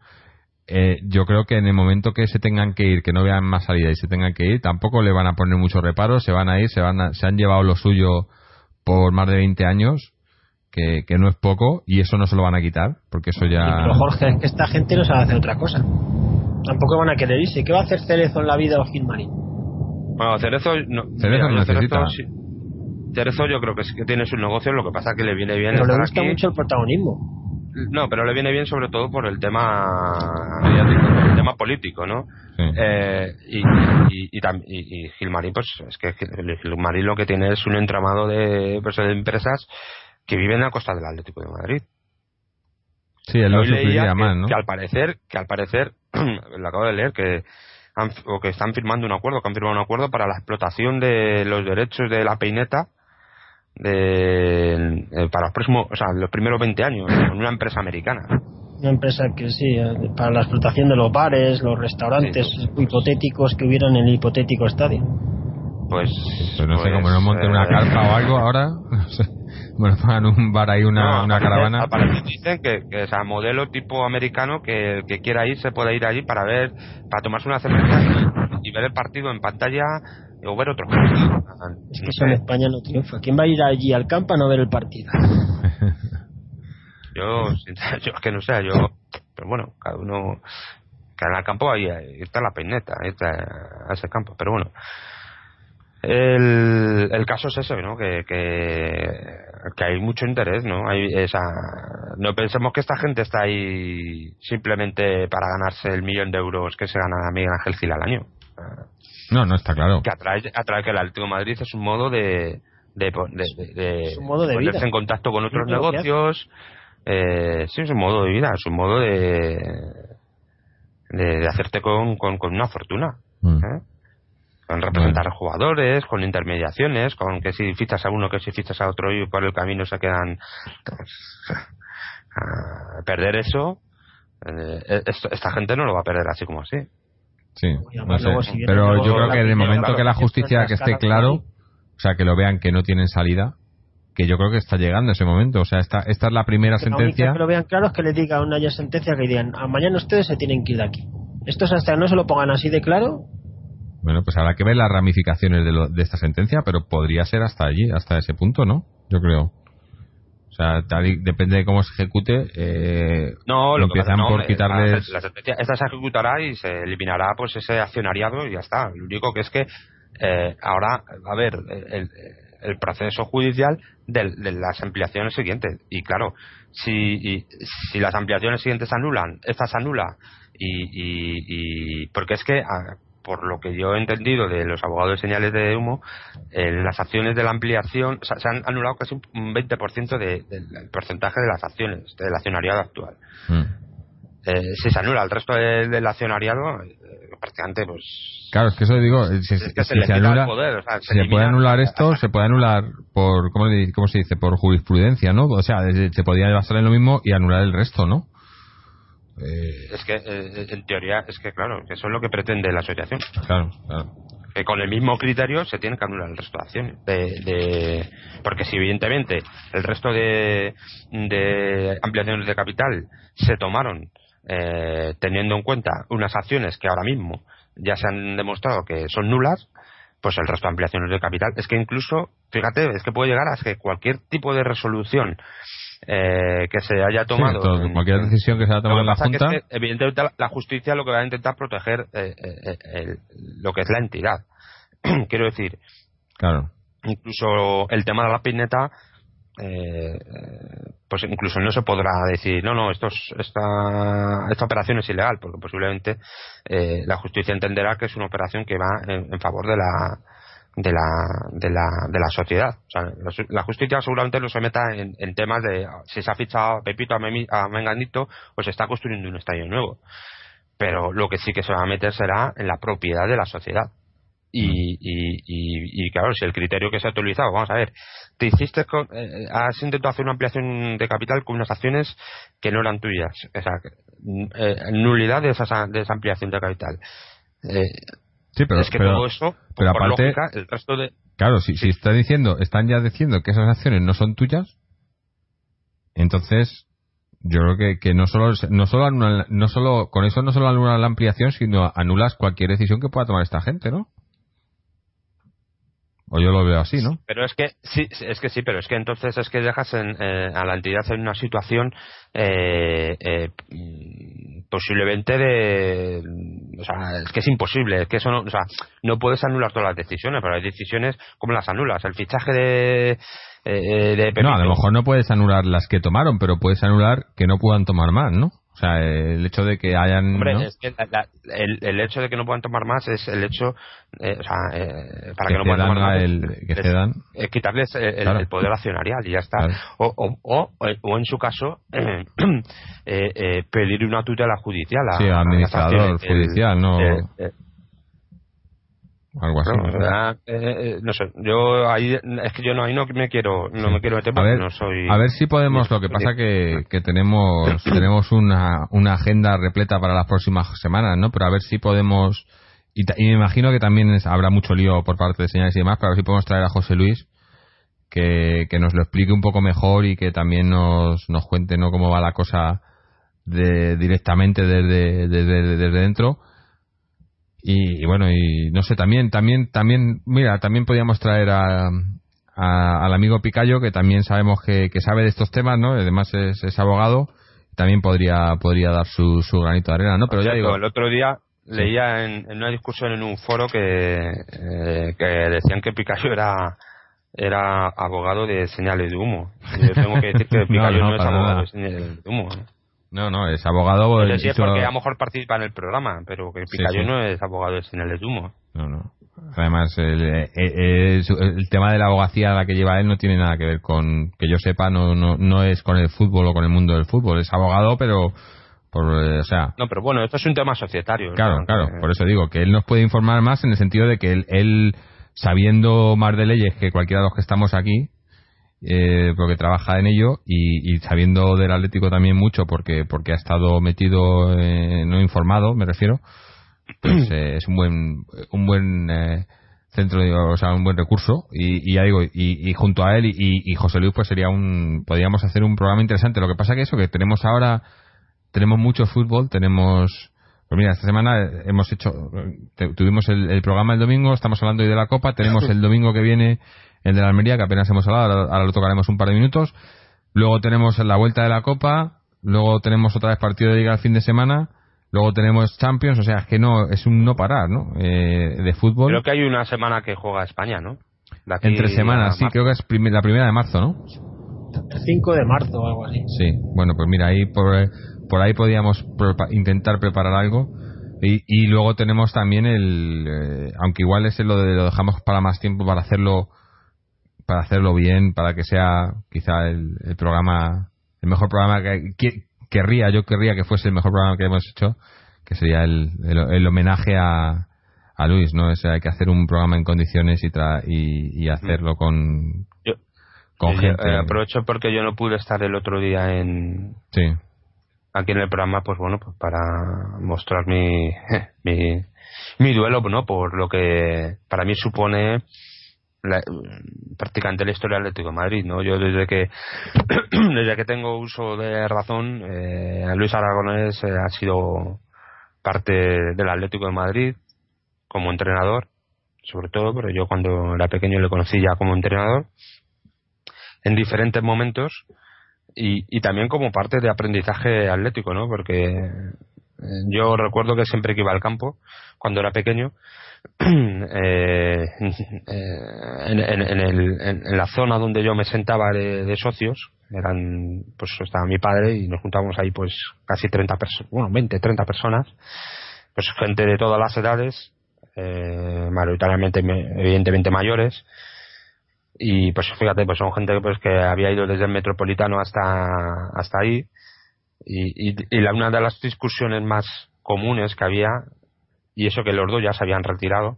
eh, yo creo que en el momento que se tengan que ir que no vean más salida y se tengan que ir tampoco le van a poner muchos reparos se van a ir se van a- se han llevado lo suyo por más de 20 años que, que no es poco y eso no se lo van a quitar porque eso ya Pero Jorge, es que esta gente no sabe hacer otra cosa. Tampoco van a querer irse. ¿Qué va a hacer Cerezo en la vida o Gilmarín? Bueno, Cerezo no, Cerezo no necesita. sí. Cerezo yo creo que sí que tiene sus negocios, lo que pasa que le viene bien Pero le estar gusta aquí. mucho el protagonismo. No, pero le viene bien sobre todo por el tema mediático, el tema político, ¿no? Sí. Eh, y, y, y, y- Gilmarín, pues es que Gil- Gilmarín lo que tiene es un entramado de, pues, de empresas que viven a costa del Atlético de Madrid. sí él lo sufriría que, más ¿no? que al parecer, que al parecer, lo acabo de leer, que han, o que están firmando un acuerdo, que han firmado un acuerdo para la explotación de los derechos de la peineta de, eh, para los próximos, o sea, los primeros 20 años, con una empresa americana. Una empresa que sí, eh, para la explotación de los bares, los restaurantes hipotéticos que hubieran en el hipotético estadio. Pues, Pues no sé pues, cómo no monten una eh, carpa o algo ahora no sé. bueno pongan un bar ahí una, no, una caravana al parecer dicen que, que o sea, modelo tipo americano que el que quiera ir se puede ir allí para ver, para tomarse una cerveza y, y ver el partido en pantalla o ver otro. Es que eso en. España no triunfa. ¿Quién va a ir allí al campo a no ver el partido? Yo, yo es que no sé, yo, pero bueno, cada uno, cada campo ahí, está la peineta, ahí está a ese campo, pero bueno. El, el caso es ese, ¿no? Que, que, que hay mucho interés, ¿no? Hay esa, no pensemos que esta gente está ahí simplemente para ganarse el millón de euros que se gana Miguel Ángel Gil al año. No no está claro Que atrae, atrae que el Atlético de Madrid es un modo de, de, de, de- de Es un modo de ponerse vida. en contacto con otros negocios. Eh, sí, es un modo de vida, es un modo de, de, de hacerte con, con, con una fortuna. Mm. ¿eh? Con representar jugadores, con intermediaciones, con que si fichas a uno, que si fichas a otro y por el camino se quedan. pues, a perder eso, Eh, esta gente no lo va a perder así como así. Sí, no sé. pero yo creo que en el momento que la justicia que esté claro, o sea, que lo vean que no tienen salida, que yo creo que está llegando ese momento. O sea, esta, esta es la primera sentencia. que lo vean claro es que le diga una ya sentencia que digan, a mañana ustedes se tienen que ir de aquí. Esto es hasta no se lo pongan así de claro. Bueno, pues habrá que ver las ramificaciones de, de esta sentencia, pero podría ser hasta allí, hasta ese punto, ¿no? Yo creo. O sea, depende de cómo se ejecute. Eh, no, lo empiezan por quitarles. La, esta se ejecutará y se eliminará pues ese accionariado y ya está. Lo único que es que eh, ahora, a ver, el, el proceso judicial de, las ampliaciones siguientes. Y claro, si, si las ampliaciones siguientes anulan, esta se anula. Y, y, porque es que por lo que yo he entendido de los abogados de señales de humo, en las acciones de la ampliación se han anulado casi un 20% del porcentaje de las acciones del accionariado actual. Mm. Eh, si se anula el resto del, accionariado, eh, prácticamente pues. Claro, es que eso digo, si, se, anula, se, puede anular esto, se puede anular por, ¿cómo, ¿cómo, se dice? Por jurisprudencia, ¿no? O sea, se podría basar en lo mismo y anular el resto, ¿no? Eh, es que, eh, en teoría, es que claro, que eso es lo que pretende la asociación. Claro, claro. Que con el mismo criterio se tiene que anular el resto de acciones. De, porque si, evidentemente, el resto de, de ampliaciones de capital se tomaron eh, teniendo en cuenta unas acciones que ahora mismo ya se han demostrado que son nulas, pues el resto de ampliaciones de capital. Es que incluso, fíjate, es que puede llegar a que cualquier tipo de resolución eh, que se haya tomado. cualquier decisión que se haya tomado en la Junta. evidentemente, la justicia lo que va a intentar proteger eh, eh, lo que es la entidad. Quiero decir, claro. incluso el tema de la pineta, pues incluso no se podrá decir, no, no, esto esta, esta operación es ilegal, porque posiblemente la justicia entenderá que es una operación que va en favor de la de la, de la, de la sociedad. O sea, la justicia seguramente no se meta en, temas de si se ha fichado a Pepito a, Menganito, pues se está construyendo un estadio nuevo. Pero lo que sí que se va a meter será en la propiedad de la sociedad. Y, mm. y, y, claro, si el criterio que se ha utilizado, vamos a ver, te hiciste con, eh, has intentado hacer una ampliación de capital con unas acciones que no eran tuyas. O sea, eh, nulidad de esa, de esa ampliación de capital. Eh, Sí, pero, es que todo eso, pero aparte, el resto de... Claro, si, si está diciendo, están ya diciendo que esas acciones no son tuyas, entonces yo creo que, que no solo no solo no solo con eso no solo anula la ampliación, sino anulas cualquier decisión que pueda tomar esta gente, ¿no? O yo lo veo así, ¿no? Pero es que sí, es que sí, pero es que entonces es que dejas eh, a la entidad en una situación eh, eh, posiblemente de, o sea, es que es imposible, es que eso no, o sea, no puedes anular todas las decisiones, pero hay decisiones como las anulas, el fichaje de de No, a lo mejor no puedes anular las que tomaron, pero puedes anular que no puedan tomar más, ¿no? O sea, el hecho de que hayan. Hombre, es que el, el, hecho de que no puedan tomar más es el hecho. Eh, o sea, eh, para que, no puedan tomar más. El, que es, es quitarles el, poder accionarial y ya está. O, o, o, en su caso, eh, eh, pedir una tutela judicial a. Sí, administrador judicial, no algo así. Eh, eh, no, sé, yo ahí es que yo no ahí no me quiero no me quiero meter porque no soy a ver si podemos lo que pasa que, que tenemos tenemos una, una agenda repleta para las próximas semanas no pero a ver si podemos y, me imagino que también habrá mucho lío por parte de señales y demás pero a ver si podemos traer a José Luis que, que nos lo explique un poco mejor y que también nos, nos cuente no cómo va la cosa de, directamente desde, desde, desde dentro y, bueno, y no sé, también, también, también, mira, también podíamos traer a, al amigo Picayo, que también sabemos que, sabe de estos temas, ¿no? Además es, abogado, también podría, podría dar su, su granito de arena, ¿no? Pero ya digo. El otro día leía en, una discusión en un foro que, eh, que decían que Picayo era era abogado de señales de humo. yo tengo que decir que Picayo no, es abogado de señales de humo. No, no, es abogado. No sé es porque a lo mejor participa en el programa, pero que Picayo no es abogado de señales de humo. No, no. Además, el, el, tema de la abogacía a la que lleva él no tiene nada que ver con, que yo sepa, no, no, no es con el fútbol o con el mundo del fútbol. Es abogado, pero por, eh, o sea. No, pero bueno, esto es un tema societario. Claro, claro. Por eso digo que él nos puede informar más en el sentido de que él, él sabiendo más de leyes que cualquiera de los que estamos aquí, eh, porque trabaja en ello y, sabiendo del Atlético también mucho porque porque ha estado metido eh, no informado me refiero pues eh, es un buen un buen eh, centro o sea un buen recurso y, ya digo y, junto a él y, José Luis pues sería un podríamos hacer un programa interesante. Lo que pasa que eso que tenemos ahora tenemos mucho fútbol tenemos pues mira, esta semana hemos hecho, tuvimos el, programa el domingo, estamos hablando hoy de la Copa, tenemos el domingo que viene el de la Almería, que apenas hemos hablado, ahora, lo tocaremos un par de minutos. Luego tenemos la vuelta de la Copa, luego tenemos otra vez partido de Liga el fin de semana, luego tenemos Champions, o sea, es que no, es un no parar, ¿no? Eh, de fútbol. Creo que hay una semana que juega España, ¿no? Entre semanas, sí, creo que es la primera de marzo, ¿no? El 5 de marzo o algo así. Sí, bueno, pues mira, ahí por por ahí podíamos intentar preparar algo. Y, y, luego tenemos también el, eh, aunque igual ese lo, lo dejamos para más tiempo para hacerlo, para hacerlo bien, para que sea quizá el, programa, el mejor programa que, querría, yo querría que fuese el mejor programa que hemos hecho, que sería el, el, homenaje a, a Luis, ¿no? O sea, hay que hacer un programa en condiciones y, y, y hacerlo con, con gente. Eh, aprovecho porque yo no pude estar el otro día en, sí aquí en el programa, pues bueno, pues para mostrar mi, mi, mi duelo, ¿no? Por lo que para mí supone la, prácticamente la historia del Atlético de Madrid, ¿no? Yo desde que desde que tengo uso de razón, eh, Luis Aragonés eh, ha sido parte del Atlético de Madrid como entrenador, sobre todo, pero yo cuando era pequeño le conocí ya como entrenador en diferentes momentos y, también como parte de aprendizaje atlético, ¿no? Porque eh, yo recuerdo que siempre que iba al campo, cuando era pequeño, eh, eh, en, en, la zona donde yo me sentaba de, socios, eran, pues estaba mi padre y nos juntábamos ahí pues casi 30 personas, bueno, 20, 30 personas, pues gente de todas las edades, eh, mayoritariamente, evidentemente mayores, y pues fíjate pues son gente pues que había ido desde el metropolitano hasta hasta ahí. Y, y, la, una de las discusiones más comunes que había y eso que los dos ya se habían retirado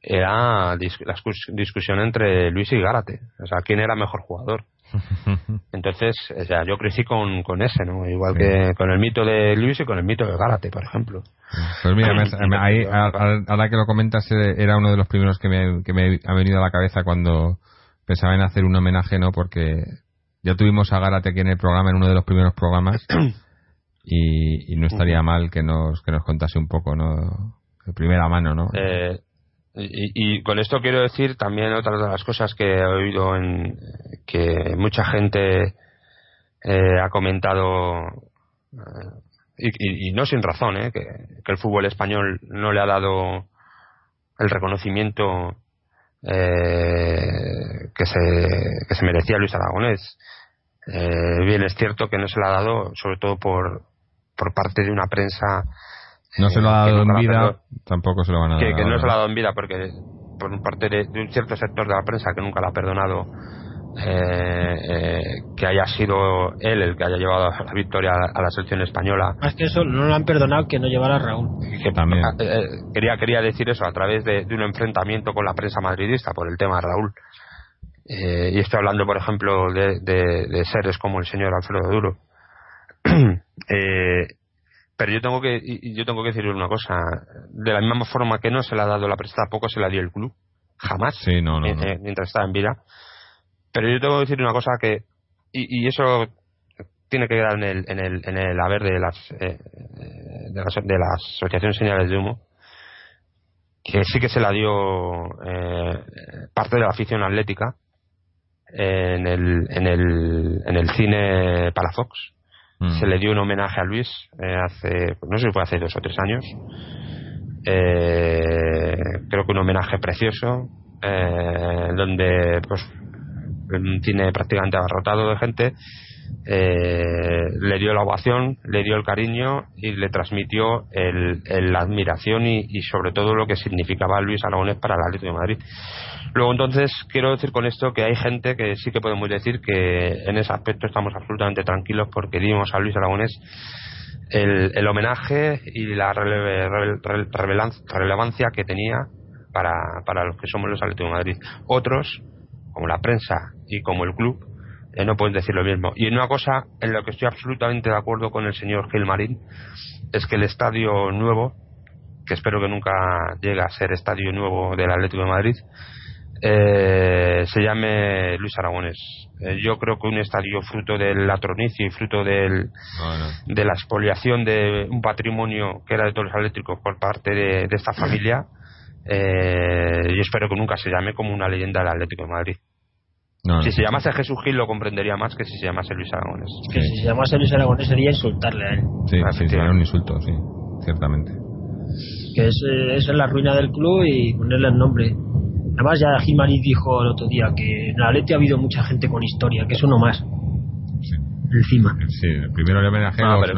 era la discusión entre Luis y Gárate. O sea quién era mejor jugador entonces o sea, yo crecí con, con ese no igual que con el mito de Luis y con el mito de Gárate por ejemplo. Pues mira ahí, ahora que lo comentas eh, era uno de los primeros que me, que me ha venido a la cabeza cuando pensaba en hacer un homenaje, ¿no? Porque ya tuvimos a Gárate aquí en el programa, en uno de los primeros programas, y, no estaría mal que nos, que nos contase un poco, ¿no? De primera mano, ¿no? Eh, y, con esto quiero decir también otra de las cosas que he oído en que mucha gente eh, ha comentado eh, y, no sin razón, ¿eh? que, que el fútbol español no le ha dado el reconocimiento eh, que, se, que se merecía Luis Aragonés. Eh, bien, es cierto que no se lo ha dado, sobre todo por, por parte de una prensa. No se lo ha dado en vida, tampoco se lo van a dar. Que, no se lo ha dado en vida, porque por parte de, un cierto sector de la prensa que nunca la ha perdonado eh, eh, que haya sido él el que haya llevado la victoria a la selección española. Más que eso, no lo han perdonado que no llevara a Raúl. También. Eh, eh, quería, quería decir eso a través de, un enfrentamiento con la prensa madridista por el tema de Raúl. y estoy hablando, por ejemplo, de, de, seres como el señor Alfredo Duro. pero yo tengo que yo tengo que decirle una cosa. De la misma forma que no se le ha dado la prensa tampoco se la dio el club jamás. Sí, no, no, mientras estaba en vida. Pero yo tengo que decir una cosa que, y, eso tiene que quedar en el, en el, en el haber de las, eh, de las, de las asociaciones señales de humo, que sí que se la dio eh, parte de la afición atlética en el, en el, en el cine Palafox. Mm. Se le dio un homenaje a Luis eh, hace, no sé si fue hace dos o tres años. creo que un homenaje precioso, donde pues un cine prácticamente abarrotado de gente, eh, le dio la ovación, le dio el cariño y le transmitió el, la admiración y, sobre todo lo que significaba Luis Aragonés para el Atlético de Madrid. Luego entonces quiero decir con esto que hay gente que sí que podemos decir que en ese aspecto estamos absolutamente tranquilos porque dimos a Luis Aragonés el, el homenaje y la relevancia que tenía para, para los que somos los Atléticos de Madrid. Otros como la prensa y como el club, eh, no pueden decir lo mismo. Y una cosa en la que estoy absolutamente de acuerdo con el señor Gilmarín es que el estadio nuevo, que espero que nunca llegue a ser estadio nuevo del Atlético de Madrid, eh, se llame Luis Aragones. Eh, yo creo que un estadio fruto del latronicio y fruto del, de la expoliación de un patrimonio que era de todos los eléctricos por parte de, esta familia, eh, yo espero que nunca se llame como una leyenda del Atlético de Madrid. si se llamase Jesús Gil lo comprendería más que si se llamase Luis Aragones. Que si se llamase Luis Aragones sería insultarle a él. Sí, sería un insulto, sí, ciertamente. Que es, eh, es la ruina del club y ponerle el nombre. Además, ya Jimari dijo el otro día que en la Atleti ha habido mucha gente con historia, que es uno más. Sí. Encima. Sí, primero le homenaje no, pero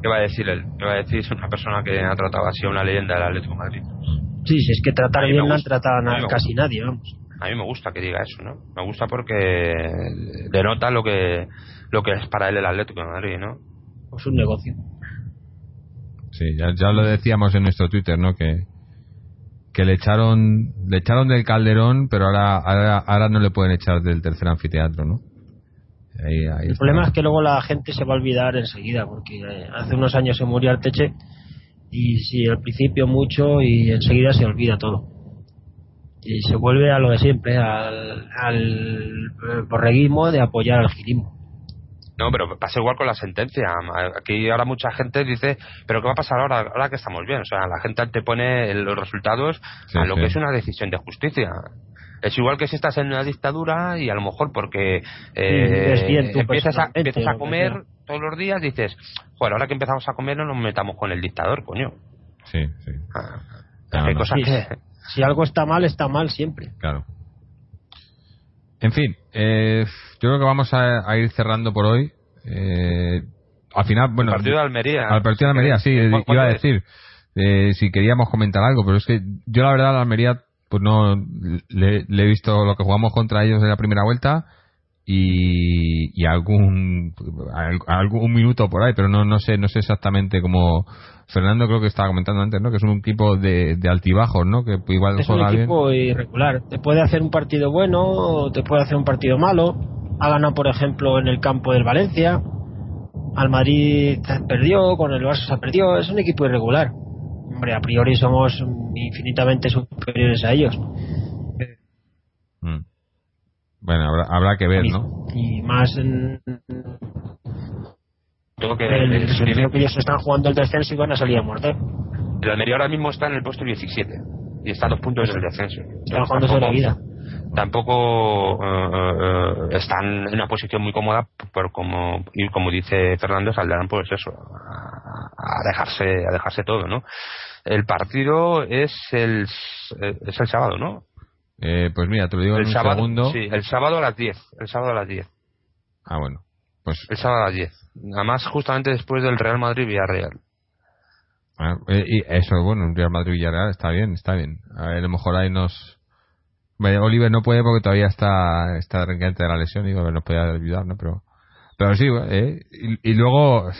¿Qué va a decir él? ¿Qué va a decir? Es una persona que ha tratado así a una leyenda del Atlético de Madrid. Sí, si es que tratar bien no han tratado a, casi nadie, vamos. A mí me gusta que diga eso, ¿no? Me gusta porque denota lo que lo que es para él el Atlético de Madrid, ¿no? Pues un negocio. Sí, ya, ya lo decíamos en nuestro Twitter, ¿no? Que, que le echaron le echaron del Calderón, pero ahora, ahora, no le pueden echar del tercer anfiteatro, ¿no? el problema es que luego la gente se va a olvidar enseguida, porque eh, hace unos años se murió Arteche y si al principio mucho y enseguida se olvida todo. Y se vuelve a lo de siempre, al, al borreguismo de apoyar al girismo. No, pero pasa igual con la sentencia. Aquí ahora mucha gente dice, pero ¿qué va a pasar ahora, ahora que estamos bien? O sea, la gente te pone los resultados a lo que es una decisión de justicia. Es igual que si estás en una dictadura y a lo mejor porque eh, empiezas, a, empiezas a comer todos los días, dices, bueno, ahora que empezamos a comer no nos metamos con el dictador, coño. Sí, sí. Ah, hay cosas que... Si algo está mal, está mal siempre. Claro. En fin, eh, yo creo que vamos a, ir cerrando por hoy. Eh, al final, bueno. Al partido de Almería. Al partido de Almería, sí, iba a decir. Eh, si queríamos comentar algo, pero es que yo la verdad, la Almería, pues no. Le, he visto lo que jugamos contra ellos en la primera vuelta y, y algún, algún minuto por ahí, pero no, no sé, no sé exactamente cómo Fernando creo que estaba comentando antes, ¿no? Que es un equipo de, de altibajos, ¿no? Que igual es un equipo irregular. Te puede hacer un partido bueno, o te puede hacer un partido malo. Ha ganado, por ejemplo, en el campo del Valencia. Al Madrid perdió, con el Barça se perdió. Es un equipo irregular. Hombre, a priori somos infinitamente superiores a ellos. Mm. Bueno, habrá, habrá que ver, ¿no? Y más en, tengo que el, el, que ellos están jugando el descenso y van a salir a morder. El Almería ahora mismo está en el puesto 17 y está a dos puntos del descenso. Están jugando sobre la vida. Tampoco uh, están en una posición muy cómoda, pero como y como dice Fernando, saldrán pues eso, a, dejarse a dejarse todo, ¿no? El partido es el es el sábado, ¿no? Eh, pues mira, te lo digo el en un sábado, segundo. Sí, el sábado a las 10. El sábado a las 10. Ah, bueno. Pues... El sábado a las 10. Además, justamente después del Real Madrid-Villarreal. Ah, eh, y eso, bueno, un Real Madrid-Villarreal está bien, está bien. A, ver, a lo mejor ahí nos... Oliver no puede porque todavía está está de la lesión y nos puede ayudar, ¿no? Pero, pero sí, eh, y, luego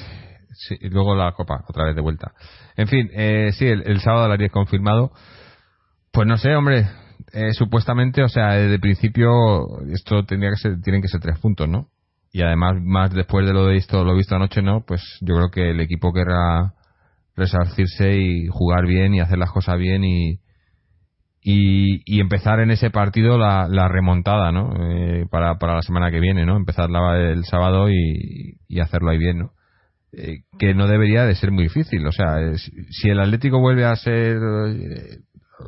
sí, y luego la Copa, otra vez de vuelta. En fin, eh, sí, el, sábado a las 10 confirmado. Pues no sé, hombre, eh, supuestamente, o sea, de principio esto tendría que ser, tienen que ser tres puntos, ¿no? y además más después de lo visto lo visto anoche no pues yo creo que el equipo querrá resarcirse y jugar bien y hacer las cosas bien y y, empezar en ese partido la, la remontada no eh, para, para la semana que viene no empezar la, el sábado y, y hacerlo ahí bien no eh, que no debería de ser muy difícil o sea si el Atlético vuelve a ser eh,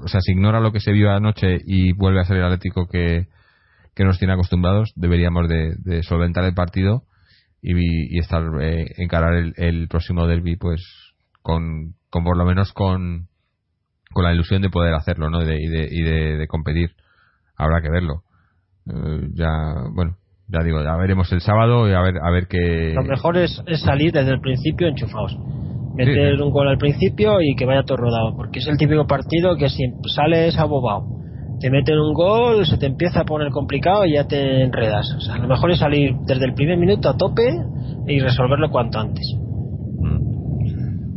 o sea si ignora lo que se vio anoche y vuelve a ser el Atlético que que nos tiene acostumbrados, deberíamos de, solventar el partido y, estar eh, encarar el, próximo derby pues con, con, por lo menos con, con la ilusión de poder hacerlo ¿no? y, de, y de, competir. Habrá que verlo. Eh, ya, bueno, ya digo, ya veremos el sábado y a ver, a ver qué. Lo mejor es, salir desde el principio enchufados. Meter un gol al principio y que vaya todo rodado, porque es el típico partido que si sales abobado te meten un gol, se te empieza a poner complicado y ya te enredas. O sea, lo mejor es salir desde el primer minuto a tope y resolverlo cuanto antes.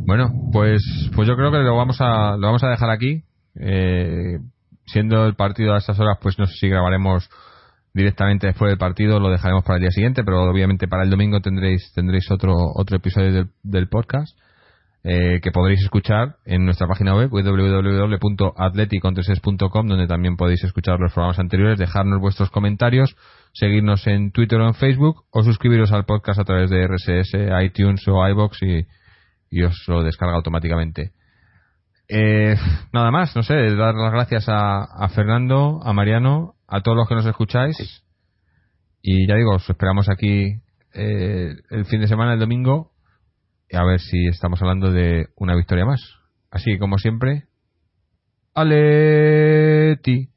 Bueno, pues pues yo creo que lo vamos a lo vamos a dejar aquí. Eh, siendo el partido a estas horas, pues no sé si grabaremos directamente después del partido lo dejaremos para el día siguiente, pero obviamente para el domingo tendréis tendréis otro otro episodio del, del podcast eh, que podréis escuchar en nuestra página web www.atleticontreses.com donde también podéis escuchar los programas anteriores, dejarnos vuestros comentarios, seguirnos en Twitter o en Facebook o suscribiros al podcast a través de RSS, iTunes o iBox y, y os lo descarga automáticamente. Eh, nada más, no sé, dar las gracias a, a, Fernando, a Mariano, a todos los que nos escucháis. Y ya digo, os esperamos aquí eh, el fin de semana, el domingo, a ver si estamos hablando de una victoria más. Así que, como siempre, Aleti.